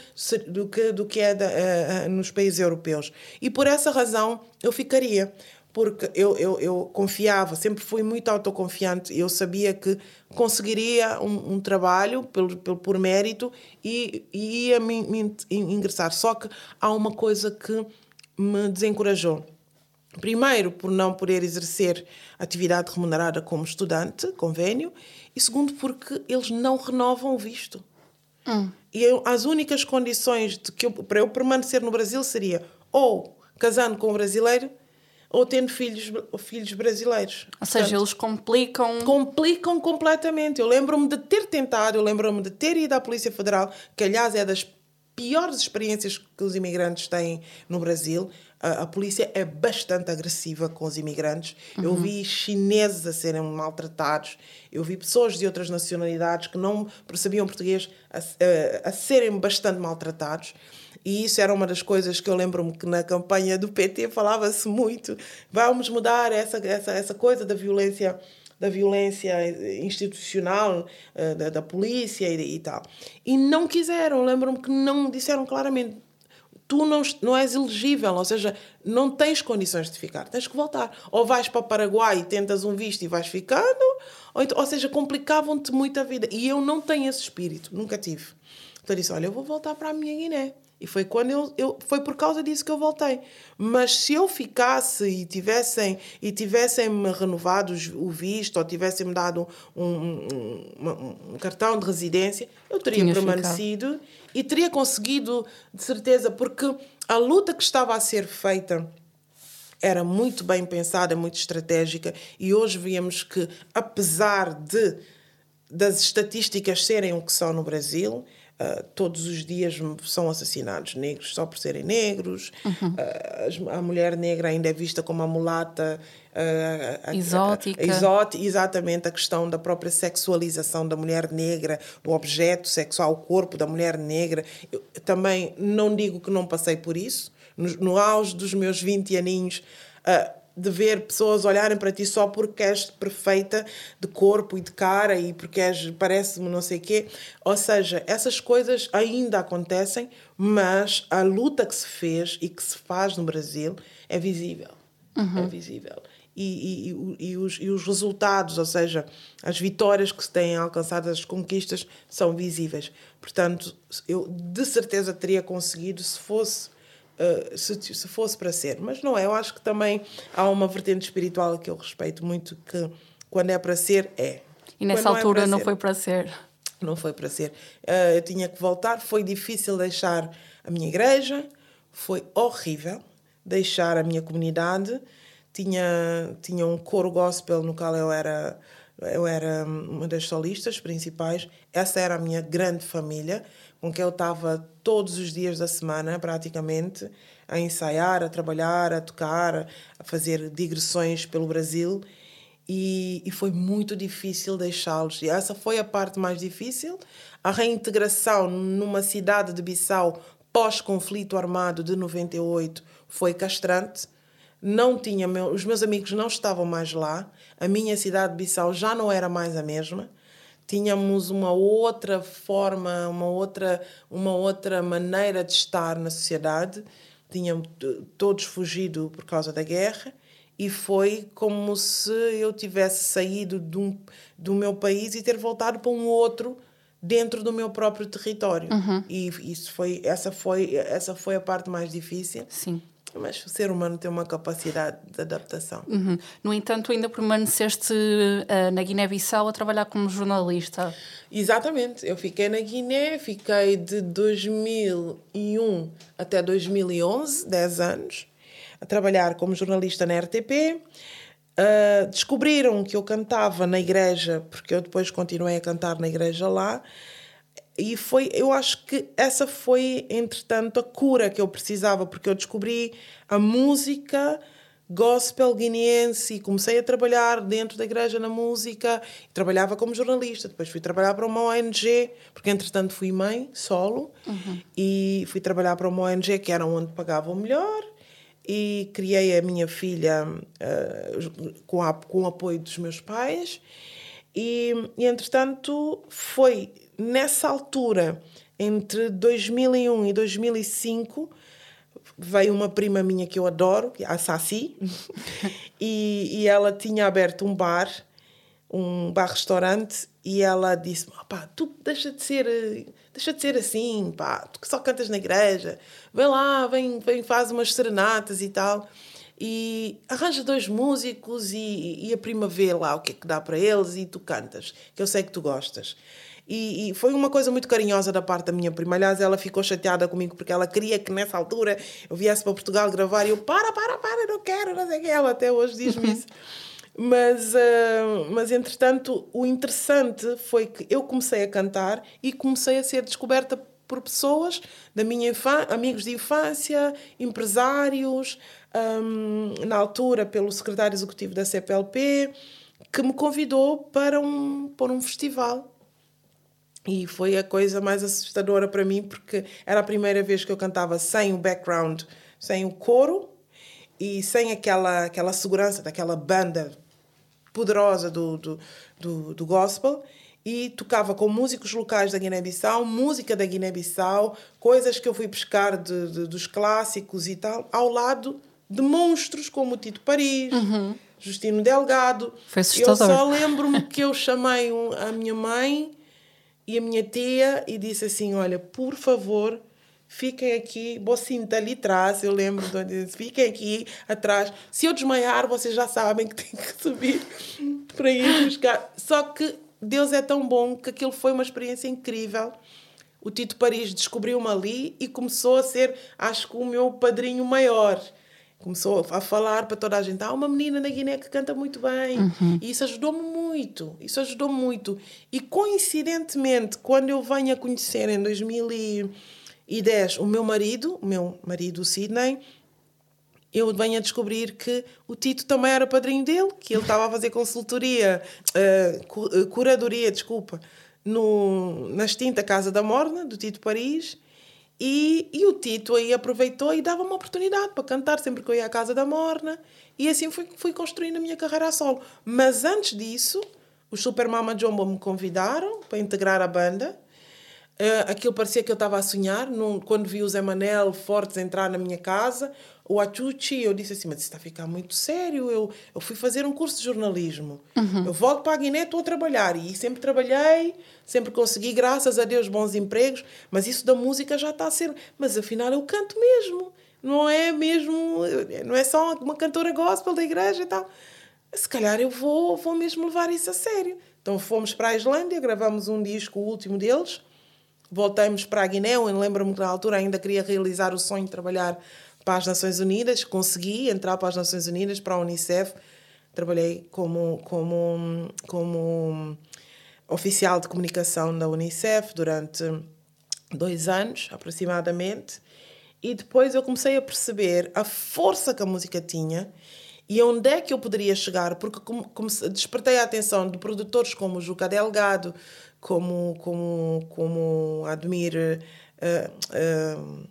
do que, do que é da, uh, nos países europeus. E por essa razão eu ficaria porque eu, eu, eu confiava, sempre fui muito autoconfiante. Eu sabia que conseguiria um, um trabalho pelo, pelo, por mérito e, e ia me, me ingressar. Só que há uma coisa que me desencorajou. Primeiro, por não poder exercer atividade remunerada como estudante, convênio, e segundo, porque eles não renovam o visto. Hum. E eu, as únicas condições de que eu, para eu permanecer no Brasil seria ou casando com um brasileiro ou tendo filhos, filhos brasileiros. Ou seja, Portanto, eles complicam. Complicam completamente. Eu lembro-me de ter tentado, eu lembro-me de ter ido à Polícia Federal, que aliás é das piores experiências que os imigrantes têm no Brasil. A, a polícia é bastante agressiva com os imigrantes. Uhum. Eu vi chineses a serem maltratados, eu vi pessoas de outras nacionalidades que não percebiam português a, a, a serem bastante maltratados. E isso era uma das coisas que eu lembro-me que na campanha do PT falava-se muito. Vamos mudar essa, essa, essa coisa da violência da violência institucional uh, da, da, polícia e, e, tal. E não quiseram, lembro-me que não disseram claramente tu não, não és elegível, ou seja, não tens condições de ficar, tens que voltar. Ou vais para o Paraguai e tentas um visto e vais ficando, ou, então, ou seja, complicavam-te muito a vida. E eu não tenho esse espírito, nunca tive. Então eu disse, olha, eu vou voltar para a minha Guiné. E foi quando eu, eu foi por causa disso que eu voltei. Mas se eu ficasse e tivessem e tivessem me renovado o visto ou tivessem me dado um, um, um, um cartão de residência, eu teria Tinha permanecido ficado. e teria conseguido de certeza porque a luta que estava a ser feita era muito bem pensada, muito estratégica e hoje vemos que apesar de das estatísticas serem o que são no Brasil, Uh, todos os dias são assassinados negros só por serem negros. Uhum. Uh, a mulher negra ainda é vista como a mulata. Uh, exótica. exótica. Exatamente, a questão da própria sexualização da mulher negra, do objeto sexual, o corpo da mulher negra. Eu também não digo que não passei por isso. No, no auge dos meus 20 aninhos, de ver pessoas olharem para ti só porque és perfeita de corpo e de cara e porque és, parece-me não sei o quê. Ou seja, essas coisas ainda acontecem, mas a luta que se fez e que se faz no Brasil é visível. Uhum. É visível. E, e, e, os, e os resultados, ou seja, as vitórias que se têm alcançado, as conquistas, são visíveis. Portanto, eu de certeza teria conseguido se fosse uh, se, se fosse para ser. Mas não é, eu acho que também há uma vertente espiritual que eu respeito muito, que quando é para ser, é. E nessa quando altura não, é não foi para ser? Não foi para ser. Uh, eu tinha que voltar. Foi difícil deixar a minha igreja. Foi horrível deixar a minha comunidade. Tinha, tinha um coro gospel no qual eu era, eu era uma das solistas principais. Essa era a minha grande família, com quem eu estava todos os dias da semana, praticamente, a ensaiar, a trabalhar, a tocar, a fazer digressões pelo Brasil e, e foi muito difícil deixá-los. E essa foi a parte mais difícil. A reintegração numa cidade de Bissau pós-conflito armado de 98 foi castrante. Não tinha os meus amigos não estavam mais lá. A minha cidade de Bissau já não era mais a mesma. Tínhamos uma outra forma, uma outra, uma outra maneira de estar na sociedade. Tínhamos todos fugido por causa da guerra e foi como se eu tivesse saído um, do meu país e ter voltado para um outro dentro do meu próprio território. Uhum. E isso foi essa foi essa foi a parte mais difícil. Sim. Mas o ser humano tem uma capacidade de adaptação. Uhum. No entanto, ainda permaneceste uh, na Guiné-Bissau a trabalhar como jornalista. Exatamente. Eu fiquei na Guiné, fiquei de 2001 até 2011, 10 anos a trabalhar como jornalista na RTP. Uh, ah, descobriram que eu cantava na igreja, porque eu depois continuei a cantar na igreja lá. E foi, eu acho que essa foi, entretanto, a cura que eu precisava, porque eu descobri a música gospel guineense e comecei a trabalhar dentro da igreja na música. Trabalhava como jornalista, depois fui trabalhar para uma ONG, porque entretanto fui mãe, solo, uhum. e fui trabalhar para uma ONG que era onde pagavam melhor e criei a minha filha uh, com, a, com o apoio dos meus pais. E, e, entretanto, foi nessa altura, entre 2001 e 2005, veio uma prima minha que eu adoro, a Sassi, [LAUGHS] e, e ela tinha aberto um bar, um bar-restaurante, e ela disse: pá, tu deixa de ser deixa de ser assim, pá, tu que só cantas na igreja, vem lá, vem, vem faz umas serenatas e tal. E arranja dois músicos e, e a prima vê lá o que é que dá para eles e tu cantas, que eu sei que tu gostas. E, e, foi uma coisa muito carinhosa da parte da minha prima. Aliás, ela ficou chateada comigo porque ela queria que nessa altura eu viesse para Portugal gravar e eu, para, para, para, não quero, não sei o que. Ela até hoje diz-me isso. [LAUGHS] Mas, uh, mas, entretanto, o interessante foi que eu comecei a cantar e comecei a ser descoberta por pessoas da minha infância, amigos de infância, empresários, um, na altura pelo secretário executivo da CPLP, que me convidou para um, para um festival. E foi a coisa mais assustadora para mim, porque era a primeira vez que eu cantava sem o background, sem o coro e sem aquela, aquela segurança daquela banda poderosa do, do, do, do gospel e tocava com músicos locais da Guiné-Bissau, música da Guiné-Bissau, coisas que eu fui pescar de, de, dos clássicos e tal, ao lado de monstros como o Tito Paris, uhum. Justino Delgado. Foi assustador. Eu só lembro-me que eu chamei a minha mãe e a minha tia e disse assim: Olha, por favor, fiquem aqui, Bocinta ali atrás, eu lembro de onde disse, fiquem aqui atrás. Se eu desmaiar, vocês já sabem que tem que subir para ir buscar. Só que Deus é tão bom que aquilo foi uma experiência incrível. O Tito Paris descobriu-me ali e começou a ser, acho que, o meu padrinho maior. Começou a falar para toda a gente: há uma menina na Guiné que canta muito bem. Uhum. E isso ajudou-me muito. Isso ajudou-me muito. E coincidentemente, quando eu venho a conhecer em 2000 e e 10, o meu marido, o meu marido, Sidney, eu venho a descobrir que o Tito também era padrinho dele, que ele estava a fazer consultoria, uh, curadoria, desculpa, no, na extinta Casa da Morna, do Tito Paris. E, e o Tito aí aproveitou e dava uma oportunidade para cantar sempre que eu ia à Casa da Morna. E assim fui, fui construindo a minha carreira a solo. Mas antes disso, os Super Mama Jumbo me convidaram para integrar a banda. Uh, aquilo parecia que eu estava a sonhar. Num, quando vi o Zé Manel Fortes entrar na minha casa, o Achuchi, eu disse assim: Mas isso está a ficar muito sério. Eu, eu fui fazer um curso de jornalismo. Uhum. Eu volto para a Guiné, estou a trabalhar. E sempre trabalhei, sempre consegui, graças a Deus, bons empregos. Mas isso da música já está a ser. Mas afinal eu canto mesmo. Não é mesmo. Não é só uma cantora gospel da igreja e tal. Se calhar eu vou, vou mesmo levar isso a sério Então fomos para a Islândia, gravamos um disco, o último deles. Voltamos para a Guiné, eu lembro-me que na altura ainda queria realizar o sonho de trabalhar para as Nações Unidas. Consegui entrar para as Nações Unidas, para a Unicef. Trabalhei como, como, como oficial de comunicação da Unicef durante dois anos, aproximadamente. E depois eu comecei a perceber a força que a música tinha e onde é que eu poderia chegar, porque despertei a atenção de produtores como Juca Delgado, como, como, como Admir uh, uh,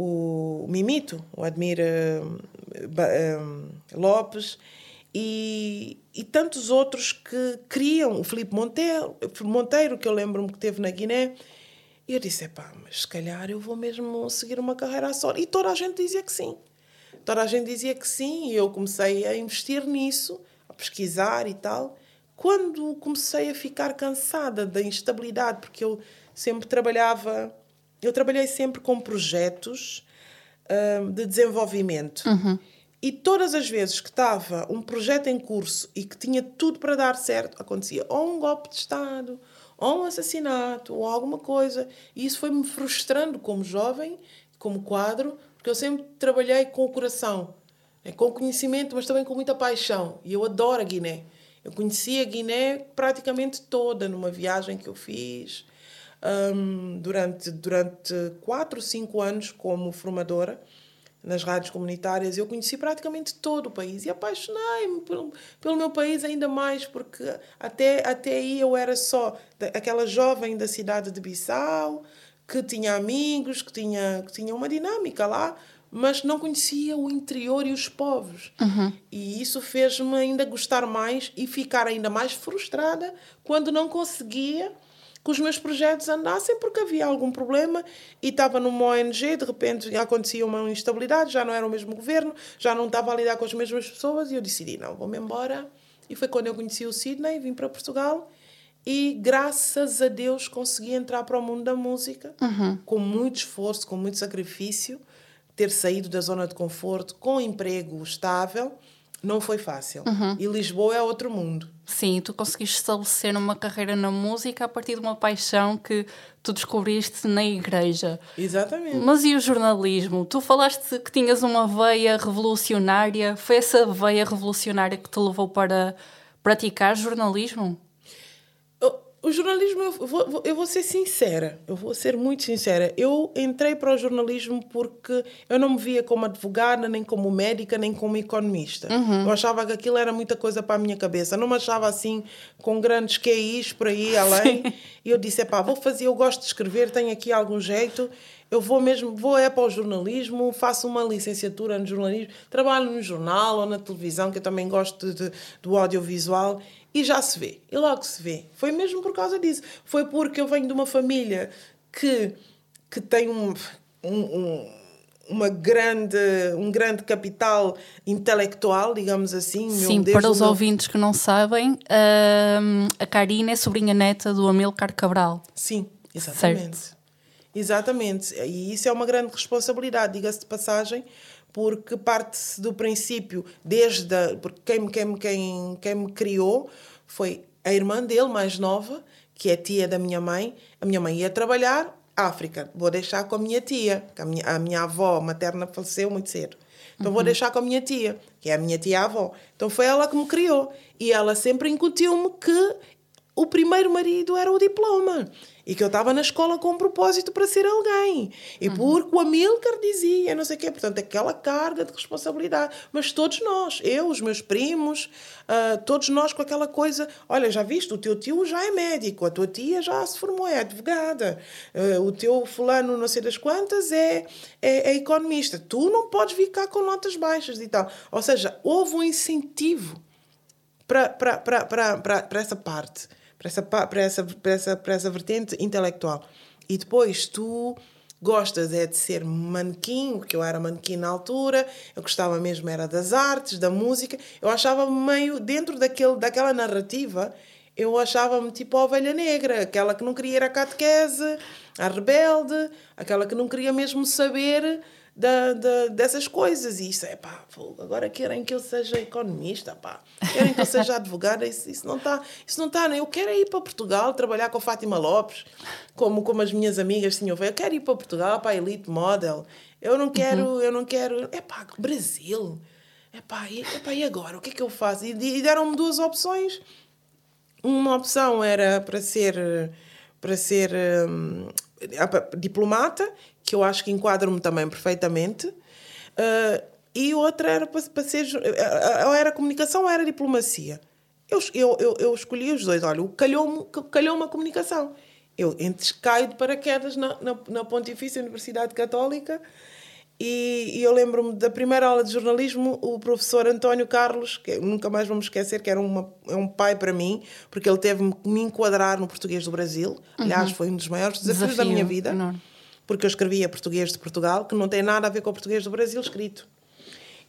o Mimito, o Admir uh, Lopes, e, e tantos outros que criam, o Filipe Monteiro, Monteiro que eu lembro-me que teve na Guiné, e eu disse, pá, mas se calhar eu vou mesmo seguir uma carreira só. E toda a gente dizia que sim. Toda a gente dizia que sim, e eu comecei a investir nisso, a pesquisar e tal. Quando comecei a ficar cansada da instabilidade, porque eu sempre trabalhava, eu trabalhei sempre com projetos um, de desenvolvimento. Uhum. E todas as vezes que estava um projeto em curso e que tinha tudo para dar certo, acontecia ou um golpe de Estado, ou um assassinato, ou alguma coisa. E isso foi-me frustrando como jovem, como quadro, porque eu sempre trabalhei com o coração, né? com conhecimento, mas também com muita paixão. E eu adoro a Guiné. Eu conheci a Guiné praticamente toda numa viagem que eu fiz um, durante, durante quatro, cinco anos como formadora nas rádios comunitárias, eu conheci praticamente todo o país e apaixonei-me pelo, pelo meu país ainda mais, porque até, até aí eu era só aquela jovem da cidade de Bissau, que tinha amigos, que tinha, que tinha uma dinâmica lá, mas não conhecia o interior e os povos. Uhum. E isso fez-me ainda gostar mais e ficar ainda mais frustrada quando não conseguia que os meus projetos andassem porque havia algum problema e estava numa ONG, de repente acontecia uma instabilidade, já não era o mesmo governo, já não estava a lidar com as mesmas pessoas e eu decidi, não, vou-me embora. E foi quando eu conheci o Sydney, vim para Portugal e graças a Deus consegui entrar para o mundo da música uhum. com muito esforço, com muito sacrifício, ter saído da zona de conforto, com emprego estável não foi fácil. Uhum. E Lisboa é outro mundo. Sim, tu conseguiste estabelecer uma carreira na música a partir de uma paixão que tu descobriste na igreja. Exatamente. Mas e o jornalismo? Tu falaste que tinhas uma veia revolucionária. Foi essa veia revolucionária que te levou para praticar jornalismo? O jornalismo, eu vou, eu vou ser sincera, eu vou ser muito sincera. Eu entrei para o jornalismo porque eu não me via como advogada, nem como médica, nem como economista. Uhum. Eu achava que aquilo era muita coisa para a minha cabeça. Eu não me achava assim com grandes QIs por aí além. Sim. E eu disse: pá, vou fazer, eu gosto de escrever, tenho aqui algum jeito. Eu vou mesmo, vou é para o jornalismo, faço uma licenciatura no jornalismo, trabalho no jornal ou na televisão, que eu também gosto de, do audiovisual e já se vê. E logo se vê. Foi mesmo por causa disso. Foi porque eu venho de uma família que, que tem um, um, um uma grande, um grande capital intelectual, digamos assim. Sim, para os meu... ouvintes que não sabem, a Karina é sobrinha neta do Amilcar Cabral. Sim, exatamente. Certo. Exatamente. E isso é uma grande responsabilidade, diga-se de passagem, porque parte-se do princípio, desde a, porque quem, quem, quem, quem me criou foi a irmã dele, mais nova, que é tia da minha mãe. A minha mãe ia trabalhar, África, vou deixar com a minha tia, que a minha, a minha avó materna faleceu muito cedo. Então uhum. vou deixar com a minha tia, que é a minha tia-avó. Então foi ela que me criou. E ela sempre incutiu-me que o primeiro marido era o diploma e que eu estava na escola com um propósito para ser alguém. E uhum. porque o Amilcar dizia, não sei o quê. Portanto, aquela carga de responsabilidade. Mas todos nós, eu, os meus primos, uh, todos nós com aquela coisa. Olha, já viste, o teu tio já é médico, a tua tia já se formou, é advogada, uh, o teu fulano, não sei das quantas, é, é, é economista. Tu não podes ficar com notas baixas e tal. Ou seja, houve um incentivo para, essa parte para essa, para essa, para essa, para essa vertente intelectual. E depois tu gostas é de ser manequim, porque eu era manequim na altura, eu gostava mesmo era das artes, da música. Eu achava meio dentro daquele, daquela narrativa, eu achava-me tipo a ovelha negra, aquela que não queria ir à catequese, a rebelde, aquela que não queria mesmo saber da, da, dessas coisas. E isso é pá, agora querem que eu seja economista, pá. Querem que eu seja advogada, isso, isso não está. Isso não está, né? Eu quero é ir para Portugal trabalhar com a Fátima Lopes, como, como as minhas amigas tinham feito. Eu quero ir para Portugal para a Elite Model. Eu não quero, uhum. eu não quero. É pá, Brasil. É pá, e, epá, e agora? O que é que eu faço? E, e deram-me duas opções. Uma opção era para ser para ser hum, diplomata que eu acho que enquadro-me também perfeitamente. Uh, e outra era para, para ser. Ou era comunicação ou era diplomacia. Eu, eu, eu, eu escolhi os dois. Olha, calhou-me calhou a comunicação. Eu caio de paraquedas na, na, na Pontifícia Universidade Católica e, e eu lembro-me da primeira aula de jornalismo, o professor António Carlos, que nunca mais vamos esquecer, que era uma, é um pai para mim, porque ele teve-me me enquadrar no português do Brasil. Aliás, uhum. foi um dos maiores desafios Desafio da minha vida. Enorme porque eu escrevia português de Portugal, que não tem nada a ver com o português do Brasil escrito.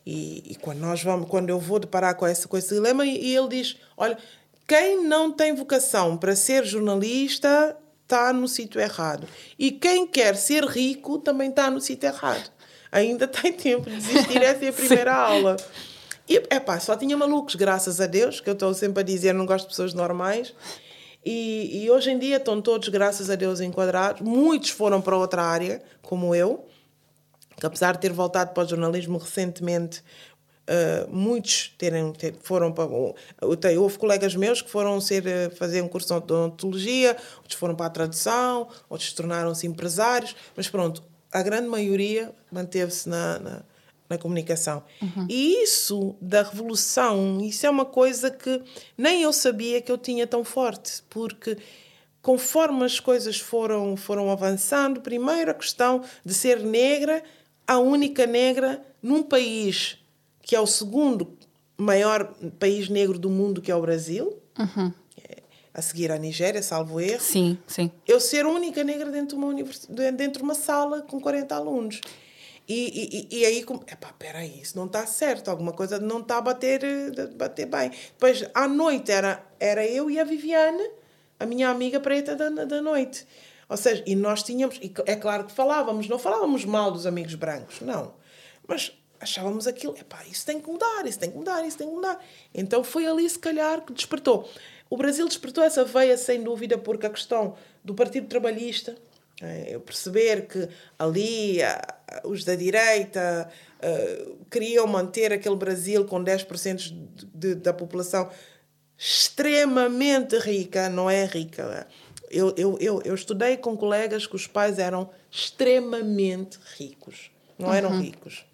E, e quando nós vamos, quando eu vou deparar com esse, com esse dilema, e, e ele diz: olha, quem não tem vocação para ser jornalista está no sítio errado. E quem quer ser rico também está no sítio errado. Ainda tem tempo de desistir, essa é a [LAUGHS] primeira aula. E, epá, só tinha malucos, graças a Deus, que eu estou sempre a dizer, não gosto de pessoas normais. E, e, hoje em dia estão todos, graças a Deus, enquadrados. Muitos foram para outra área, como eu, que apesar de ter voltado para o jornalismo recentemente, uh, muitos terem, ter, foram para. Uh, houve colegas meus que foram ser, uh, fazer um curso de odontologia, outros foram para a tradução, outros tornaram-se empresários, mas pronto, a grande maioria manteve-se na, na na comunicação. Uhum. E isso da revolução, isso é uma coisa que nem eu sabia que eu tinha tão forte, porque conforme as coisas foram, foram avançando, primeiro a questão de ser negra, a única negra num país que é o segundo maior país negro do mundo, que é o Brasil, uhum. A seguir a Nigéria, salvo erro. Sim, sim. Eu ser a única negra dentro de uma, univers... dentro de uma sala com 40 alunos. E, e, e aí, epá, peraí, isso não está certo, alguma coisa não está a bater, bater bem. Depois, à noite, era, era eu e a Viviane, a minha amiga preta da, da noite. Ou seja, e nós tínhamos, e é claro que falávamos, não falávamos mal dos amigos brancos, não. Mas achávamos aquilo, epá, isso tem que mudar, isso tem que mudar, isso tem que mudar. Então foi ali, se calhar, que despertou. O Brasil despertou essa veia, sem dúvida, porque a questão do Partido Trabalhista, é, eu perceber que ali os da direita uh, queriam manter aquele Brasil com 10% de, de, da população extremamente rica, não é rica. Eu, eu, eu, eu estudei com colegas que os pais eram extremamente ricos, não eram uhum. ricos.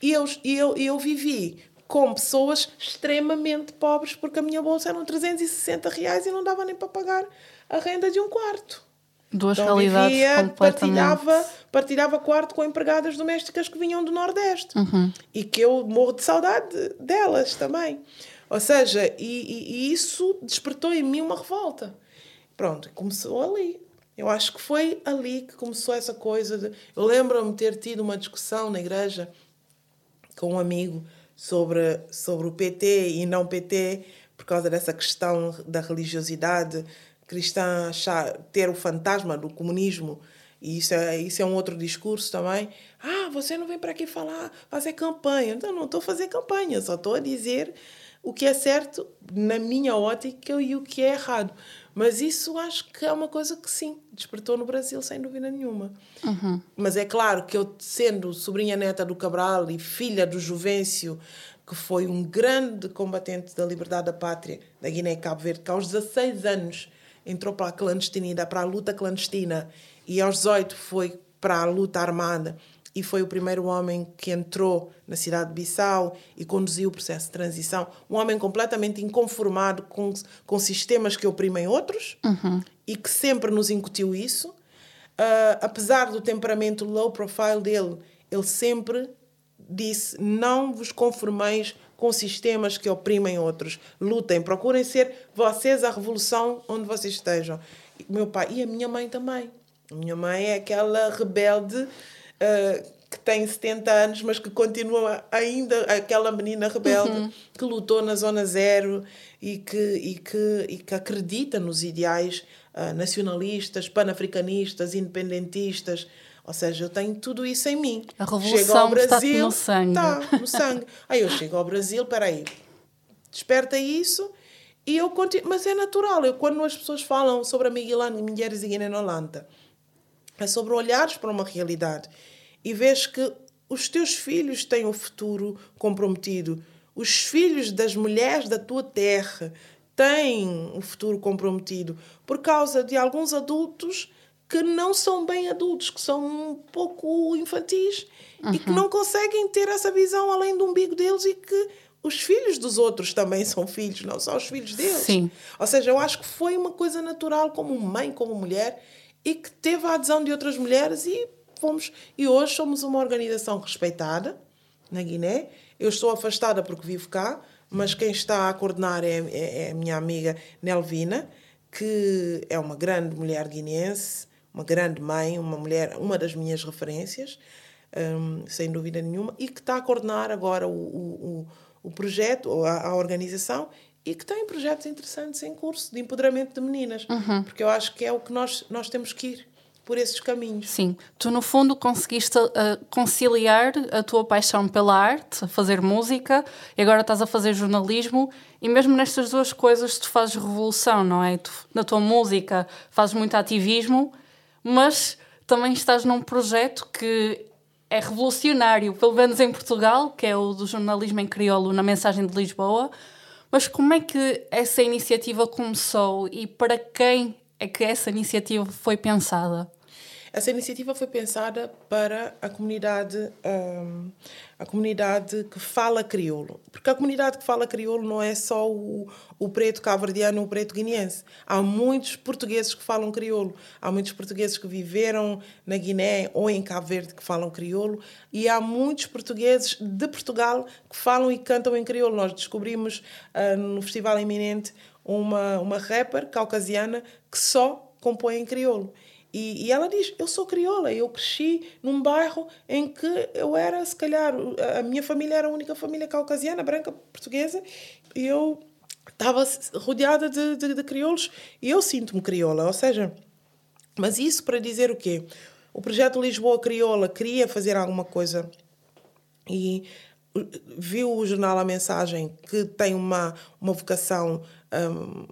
E eu, eu, eu vivi com pessoas extremamente pobres porque a minha bolsa eram 360 reais e não dava nem para pagar a renda de um quarto. Duas então, realidades vivia. Partilhava, partilhava quarto com empregadas domésticas que vinham do Nordeste. Uhum. E que eu morro de saudade delas também. Ou seja, e, e, e isso despertou em mim uma revolta. Pronto, começou ali. Eu acho que foi ali que começou essa coisa. De... Eu lembro-me ter tido uma discussão na igreja com um amigo sobre, sobre o PT e não PT, por causa dessa questão da religiosidade cristã achar, ter o fantasma do comunismo, e isso é, isso é um outro discurso também. Ah, você não vem para aqui falar, fazer campanha. Então, não estou a fazer campanha, só estou a dizer o que é certo na minha ótica e o que é errado. Mas isso acho que é uma coisa que sim, despertou no Brasil, sem dúvida nenhuma. Uhum. Mas é claro que eu, sendo sobrinha neta do Cabral e filha do Juvencio, que foi um grande combatente da liberdade da pátria da Guiné e Cabo Verde, que aos 16 anos entrou para a clandestinidade, para a luta clandestina, e aos 18 foi para a luta armada e foi o primeiro homem que entrou na cidade de Bissau e conduziu o processo de transição. Um homem completamente inconformado com, com sistemas que oprimem outros uhum. e que sempre nos incutiu isso. Uh, apesar do temperamento low profile dele, ele sempre disse: Não vos conformeis com sistemas que oprimem outros. Lutem, procurem ser vocês a revolução onde vocês estejam. Meu pai e a minha mãe também. A minha mãe é aquela rebelde uh, que tem 70 anos, mas que continua ainda aquela menina rebelde uhum. que lutou na Zona Zero e que, e que, e que acredita nos ideais uh, nacionalistas, panafricanistas, independentistas. Ou seja, eu tenho tudo isso em mim. A revolução chego ao Brasil, no sangue. Está no sangue. Aí eu chego ao Brasil, peraí, desperta isso e eu continuo. Mas é natural. Eu, quando as pessoas falam sobre a Miguelana e mulheres em Holanda, é sobre olhares para uma realidade e vês que os teus filhos têm o futuro comprometido. Os filhos das mulheres da tua terra têm o futuro comprometido por causa de alguns adultos que não são bem adultos, que são um pouco infantis uhum. e que uhum. não conseguem ter essa visão além do umbigo deles e que os filhos dos outros também são filhos, não são os filhos deles. Sim. Ou seja, eu acho que foi uma coisa natural como mãe, como mulher e que teve a adesão de outras mulheres e fomos e hoje somos uma organização respeitada na Guiné. Eu estou afastada porque vivo cá, mas quem está a coordenar é, é, é a minha amiga Nelvina, que é uma grande mulher guineense, uma grande mãe, uma mulher, uma das minhas referências, um, sem dúvida nenhuma, e que está a coordenar agora o, o, o projeto, a, a organização, e que tem projetos interessantes em curso de empoderamento de meninas, uhum. porque eu acho que é o que nós, nós temos que ir por esses caminhos. Sim, tu no fundo conseguiste uh, conciliar a tua paixão pela arte, fazer música, e agora estás a fazer jornalismo, e mesmo nestas duas coisas tu fazes revolução, não é? Tu, na tua música fazes muito ativismo, mas também estás num projeto que é revolucionário, pelo menos em Portugal, que é o do jornalismo em crioulo na Mensagem de Lisboa. Mas como é que essa iniciativa começou e para quem é que essa iniciativa foi pensada? Essa iniciativa foi pensada para a comunidade, um, a comunidade que fala crioulo. Porque a comunidade que fala crioulo não é só o, o preto cabo-verdiano ou o preto guineense. Há muitos portugueses que falam crioulo. Há muitos portugueses que viveram na Guiné ou em Cabo Verde que falam crioulo. E há muitos portugueses de Portugal que falam e cantam em crioulo. Nós descobrimos uh, no Festival Iminente uma, uma rapper caucasiana que só compõe em crioulo. E, e, ela diz: Eu sou crioula, eu cresci num bairro em que eu era, se calhar, a minha família era a única família caucasiana, branca, portuguesa, e eu estava rodeada de, de, de crioulos e eu sinto-me crioula. Ou seja, mas isso para dizer o quê? O projeto Lisboa Crioula queria fazer alguma coisa e viu o jornal A Mensagem, que tem uma, uma vocação. Um,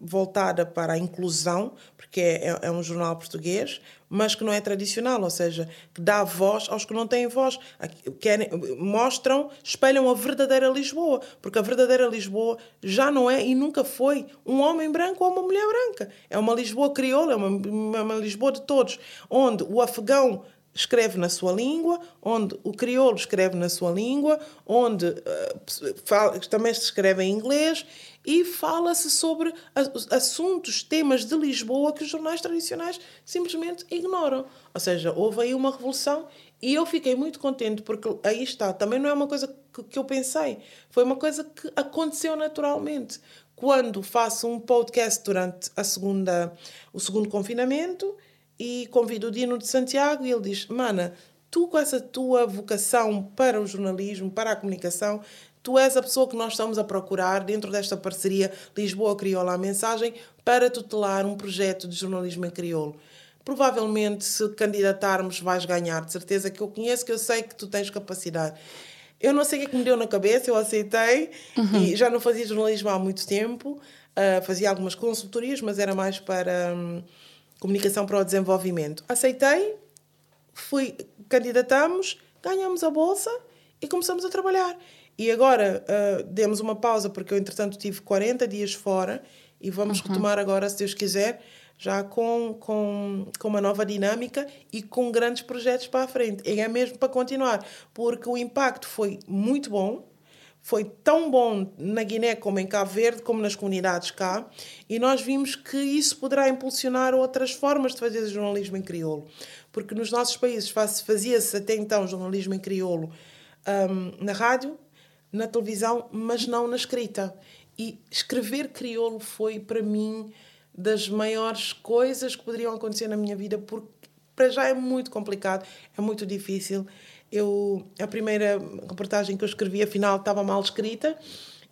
voltada para a inclusão, porque é, é, um jornal português, mas que não é tradicional, ou seja, que dá voz aos que não têm voz, querem, mostram, espelham a verdadeira Lisboa, porque a verdadeira Lisboa já não é e nunca foi um homem branco ou uma mulher branca. É uma Lisboa crioula, é uma, uma Lisboa de todos, onde o afegão escreve na sua língua, onde o crioulo escreve na sua língua, onde uh, fala, também se escreve em inglês e fala-se sobre assuntos, temas de Lisboa que os jornais tradicionais simplesmente ignoram. Ou seja, houve aí uma revolução e eu fiquei muito contente porque aí está, também não é uma coisa que, eu pensei, foi uma coisa que aconteceu naturalmente. Quando faço um podcast durante a segunda, o segundo confinamento e convido o Dino de Santiago e ele diz: Mana, tu com essa tua vocação para o jornalismo, para a comunicação, Tu és a pessoa que nós estamos a procurar dentro desta parceria Lisboa Crioula a Mensagem para tutelar um projeto de jornalismo em crioulo. Provavelmente, se candidatarmos, vais ganhar. De certeza que eu conheço, que eu sei que tu tens capacidade. Eu não sei o que, é que me deu na cabeça, eu aceitei uhum. e já não fazia jornalismo há muito tempo. Uh, fazia algumas consultorias, mas era mais para um, comunicação para o desenvolvimento. Aceitei, fui, candidatamos, ganhamos a bolsa e começamos a trabalhar. E agora uh, demos uma pausa, porque eu, entretanto, tive 40 dias fora e vamos uhum. retomar agora, se Deus quiser, já com, com, com uma nova dinâmica e com grandes projetos para a frente. E é mesmo para continuar, porque o impacto foi muito bom. Foi tão bom na Guiné como em Cabo Verde, como nas comunidades cá, e nós vimos que isso poderá impulsionar outras formas de fazer jornalismo em crioulo. Porque nos nossos países fazia-se até então jornalismo em crioulo um, na rádio, na televisão, mas não na escrita. E escrever crioulo foi, para mim, das maiores coisas que poderiam acontecer na minha vida, porque para já é muito complicado, é muito difícil. Eu, a primeira reportagem que eu escrevi, afinal, estava mal escrita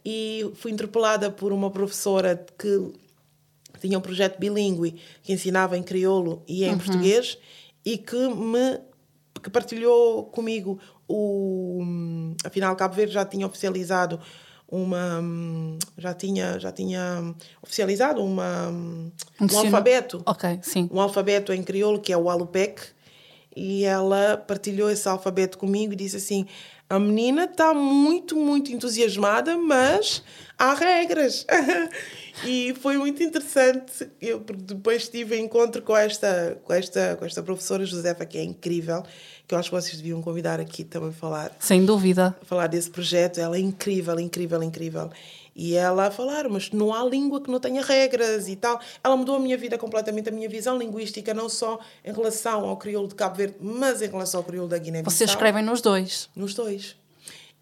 e fui interpelada por uma professora que tinha um projeto bilíngue que ensinava em crioulo e em uhum. português e que me que partilhou comigo o afinal Cabo Verde já tinha oficializado uma já tinha já tinha oficializado uma um, um alfabeto. Ok sim. Um alfabeto em crioulo que é o alupec e ela partilhou esse alfabeto comigo e disse assim a menina está muito muito entusiasmada mas há regras [LAUGHS] e foi muito interessante eu depois tive encontro com esta com esta com esta professora Josefa que é incrível que eu acho que vocês deviam convidar aqui também falar. Sem dúvida. Falar desse projeto. Ela é incrível, incrível, incrível. E ela a falar, mas não há língua que não tenha regras e tal. Ela mudou a minha vida completamente, a minha visão linguística, não só em relação ao crioulo de Cabo Verde, mas em relação ao crioulo da Guiné-Bissau. Vocês escrevem nos dois? Nos dois.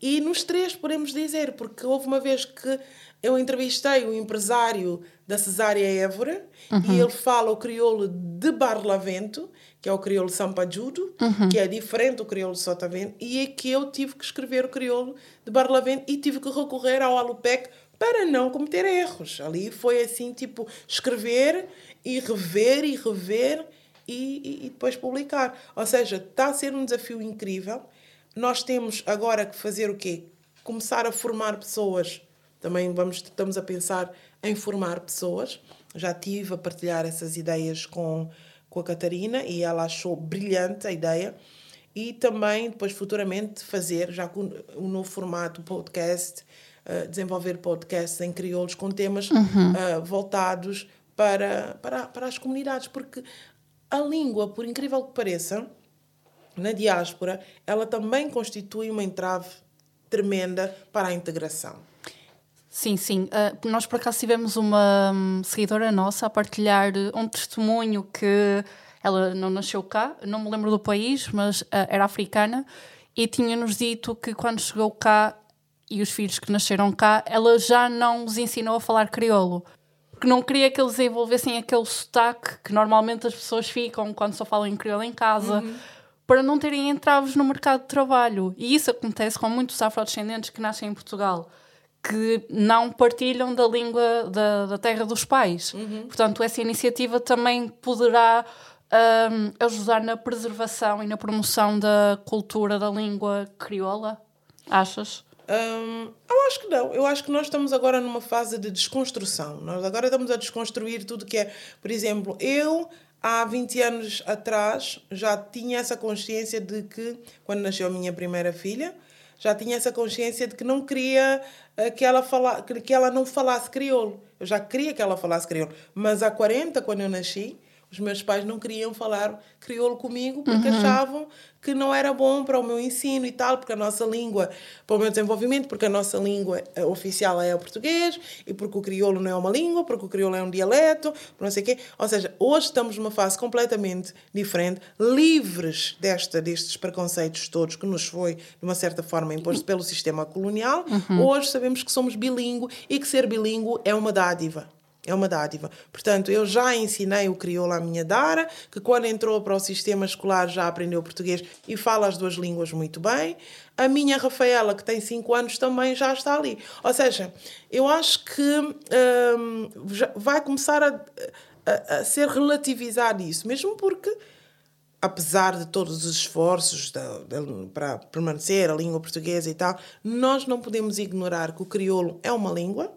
E nos três, podemos dizer, porque houve uma vez que eu entrevistei o empresário da Cesária Évora uhum. e ele fala o crioulo de Barlavento que é o crioulo Sampajudo, uhum. que é diferente do crioulo Sotavento, e é que eu tive que escrever o crioulo de Barlavento e tive que recorrer ao Alupec para não cometer erros. Ali foi assim, tipo, escrever e rever e rever e, e, e depois publicar. Ou seja, está a ser um desafio incrível. Nós temos agora que fazer o quê? Começar a formar pessoas. Também vamos, estamos a pensar em formar pessoas. Já tive a partilhar essas ideias com com a Catarina e ela achou brilhante a ideia. E também, depois, futuramente, fazer, já com um novo formato, podcast, uh, desenvolver podcasts em crioulos com temas uhum. uh, voltados para, para, para as comunidades. Porque a língua, por incrível que pareça, na diáspora, ela também constitui uma entrave tremenda para a integração. Sim, sim. Uh, nós por acaso tivemos uma um, seguidora nossa a partilhar um testemunho que ela não nasceu cá, não me lembro do país, mas uh, era africana e tinha-nos dito que quando chegou cá e os filhos que nasceram cá, ela já não os ensinou a falar crioulo. Porque não queria que eles desenvolvessem aquele sotaque que normalmente as pessoas ficam quando só falam em crioulo em casa. Uhum para não terem entraves no mercado de trabalho. E isso acontece com muitos afrodescendentes que nascem em Portugal que não partilham da língua da, da terra dos pais. Uhum. Portanto, essa iniciativa também poderá um, ajudar na preservação e na promoção da cultura da língua crioula? Achas? Eu acho que não. Eu acho que nós estamos agora numa fase de desconstrução. Nós agora estamos a desconstruir tudo que é. Por exemplo, eu há 20 anos atrás já tinha essa consciência de que, quando nasceu a minha primeira filha, já tinha essa consciência de que não queria eh, que ela, fala, que ela não falasse crioulo. Eu já queria que ela falasse crioulo. Mas há 40, quando eu nasci, os meus pais não queriam falar crioulo comigo porque uhum. achavam que não era bom para o meu ensino e tal, porque a nossa língua, para o meu desenvolvimento, porque a nossa língua oficial é o português e porque o crioulo não é uma língua, porque o crioulo é um dialeto, não sei o quê. Ou seja, hoje estamos numa fase completamente diferente, livres desta, destes preconceitos todos que nos foi, de uma certa forma, imposto pelo sistema colonial. Uhum. Hoje sabemos que somos bilíngue e que ser bilíngue é uma dádiva. É uma dádiva. Portanto, eu já ensinei o crioulo à minha Dara, que quando entrou para o sistema escolar já aprendeu português e fala as duas línguas muito bem. A minha Rafaela, que tem 5 anos, também já está ali. Ou seja, eu acho que hum, vai começar a, a, a ser relativizado isso, mesmo porque apesar de todos os esforços para permanecer a língua portuguesa e tal, nós não podemos ignorar que o crioulo é uma língua,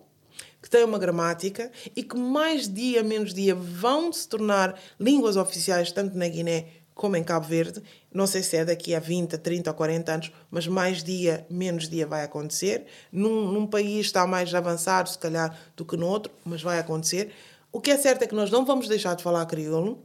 que têm uma gramática e que mais dia menos dia vão se tornar línguas oficiais tanto na Guiné como em Cabo Verde. Não sei se é daqui a 20, 30 ou 40 anos, mas mais dia, menos dia vai acontecer. Num, num país está mais avançado, se calhar, do que no outro, mas vai acontecer. O que é certo é que nós não vamos deixar de falar crioulo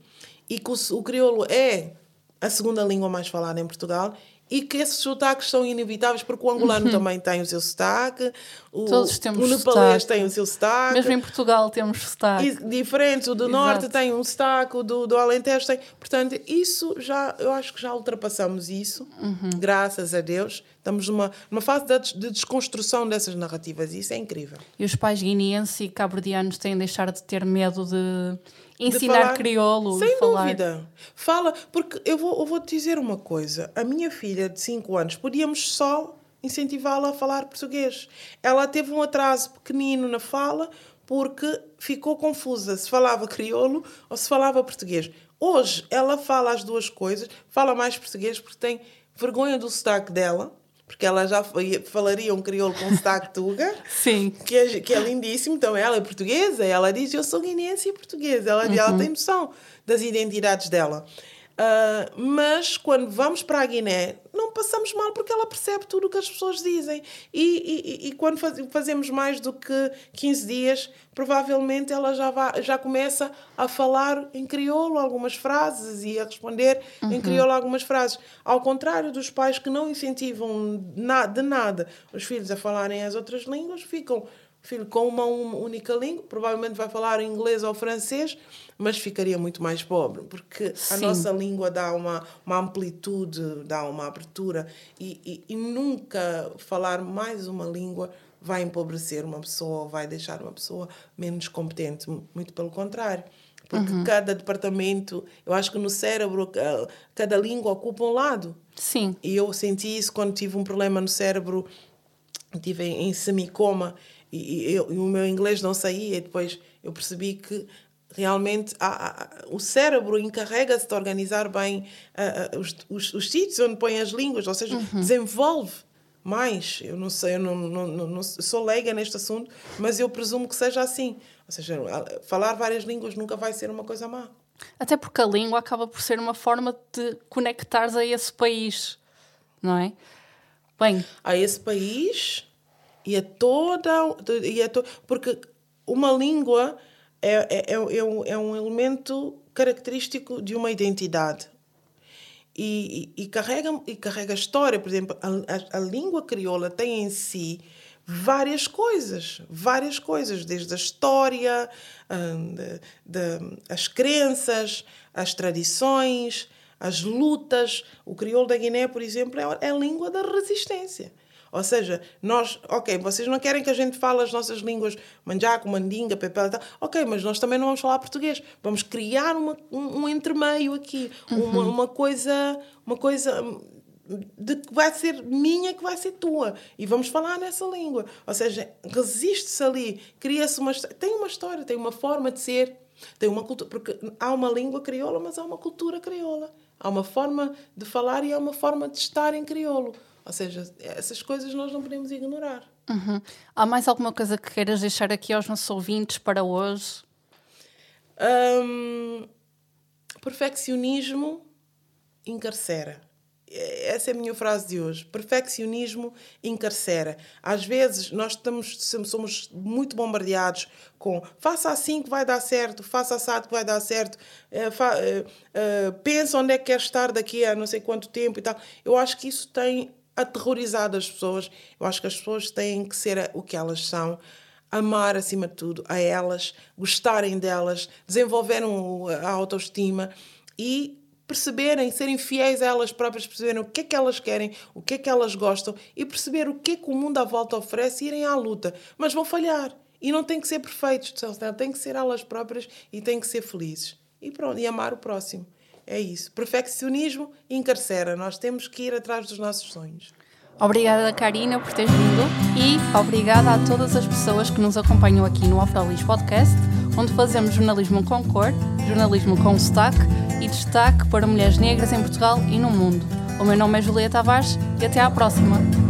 e que o, o crioulo é a segunda língua mais falada em Portugal e que esses sotaques são inevitáveis, porque o angolano uhum. também tem o seu sotaque, o, Todos temos o nepalês sotaque. tem o seu sotaque. Mesmo em Portugal temos sotaque. E, diferente, o do Exato. norte tem um sotaque, o do, do Alentejo tem. Portanto, isso já, eu acho que já ultrapassamos isso, uhum. graças a Deus. Estamos numa, numa fase de, de desconstrução dessas narrativas e isso é incrível. E os pais guineenses e cabo-verdianos têm de deixar de ter medo de ensinar falar, crioulo sem falar. dúvida. Fala porque eu vou eu vou te dizer uma coisa. A minha filha de 5 anos podíamos só incentivá-la a falar português. Ela teve um atraso pequenino na fala porque ficou confusa se falava crioulo ou se falava português. Hoje ela fala as duas coisas, fala mais português porque tem vergonha do sotaque dela, porque ela já falaria um crioulo com sotaque tuga. [LAUGHS] Sim. Que é, que é lindíssimo. Então ela é portuguesa, ela diz: Eu sou guineense e portuguesa. Ela, uhum. ela tem noção das identidades dela. Uh, mas quando vamos para a Guiné, não passamos mal porque ela percebe tudo o que as pessoas dizem. E, e, e quando faz, fazemos mais do que 15 dias, provavelmente ela já, vai, já começa a falar em crioulo algumas frases e a responder uhum. em crioulo algumas frases. Ao contrário dos pais que não incentivam na, de nada os filhos a falarem as outras línguas, ficam filho com uma única língua, provavelmente vai falar inglês ou francês, mas ficaria muito mais pobre, porque Sim. a nossa língua dá uma, uma amplitude, dá uma abertura, e, e, e nunca falar mais uma língua vai empobrecer uma pessoa, vai deixar uma pessoa menos competente, muito pelo contrário. Porque uhum. cada departamento, eu acho que no cérebro, cada língua ocupa um lado. Sim. E eu senti isso quando tive um problema no cérebro, tive em semicoma, e, eu, e o meu inglês não saía, e depois eu percebi que realmente há, há, o cérebro encarrega-se de organizar bem uh, uh, os, os, os, sítios onde põe as línguas, ou seja, uhum. desenvolve mais. Eu não sei, eu não, não, não, não, sou leiga neste assunto, mas eu presumo que seja assim. Ou seja, falar várias línguas nunca vai ser uma coisa má. Até porque a língua acaba por ser uma forma de conectares a esse país, não é? Bem, a esse país e a toda. E a to, porque uma língua é, é, é, é, um, é um elemento característico de uma identidade. E, e, e, carrega, e carrega história. Por exemplo, a, a, a, língua crioula tem em si várias coisas, várias coisas, desde a história, de, de, as crenças, as tradições, as lutas. O crioulo da Guiné, por exemplo, é, é a língua da resistência. Ou seja, nós, ok, vocês não querem que a gente fale as nossas línguas manjaco, mandinga, pepel e tal. Ok, mas nós também não vamos falar português. Vamos criar uma, um, um entremeio aqui, uhum. uma, uma coisa, uma coisa de que vai ser minha, que vai ser tua. E vamos falar nessa língua. Ou seja, resiste-se ali, cria-se uma. Tem uma história, tem uma forma de ser, tem uma cultura. Porque há uma língua crioula, mas há uma cultura crioula. Há uma forma de falar e há uma forma de estar em crioulo. Ou seja, essas coisas nós não podemos ignorar. Uhum. Há mais alguma coisa que queiras deixar aqui aos nossos ouvintes para hoje? Um, perfeccionismo encarcera. Essa é a minha frase de hoje. Perfeccionismo encarcera. Às vezes nós estamos, somos muito bombardeados com faça assim que vai dar certo, faça assado que vai dar certo, uh, fa, uh, uh, pensa onde é que quer estar daqui a não sei quanto tempo e tal. Eu acho que isso tem aterrorizado as pessoas. Eu acho que as pessoas têm que ser o que elas são, amar acima de tudo a elas, gostarem delas, desenvolverem a autoestima e perceberem, serem fiéis a elas próprias, perceberem o que é que elas querem, o que é que elas gostam e perceber o que é que o mundo à volta oferece e irem à luta. Mas vão falhar. E não tem que ser perfeitos, tem que ser elas próprias e têm que ser felizes. E pronto, e amar o próximo. É isso. Perfeccionismo encarcera. Nós temos que ir atrás dos nossos sonhos. Obrigada, Karina, por teres vindo e obrigada a todas as pessoas que nos acompanham aqui no Afrolis Podcast, onde fazemos jornalismo com cor, jornalismo com sotaque e destaque para mulheres negras em Portugal e no mundo. O meu nome é Julia Tavares e até à próxima.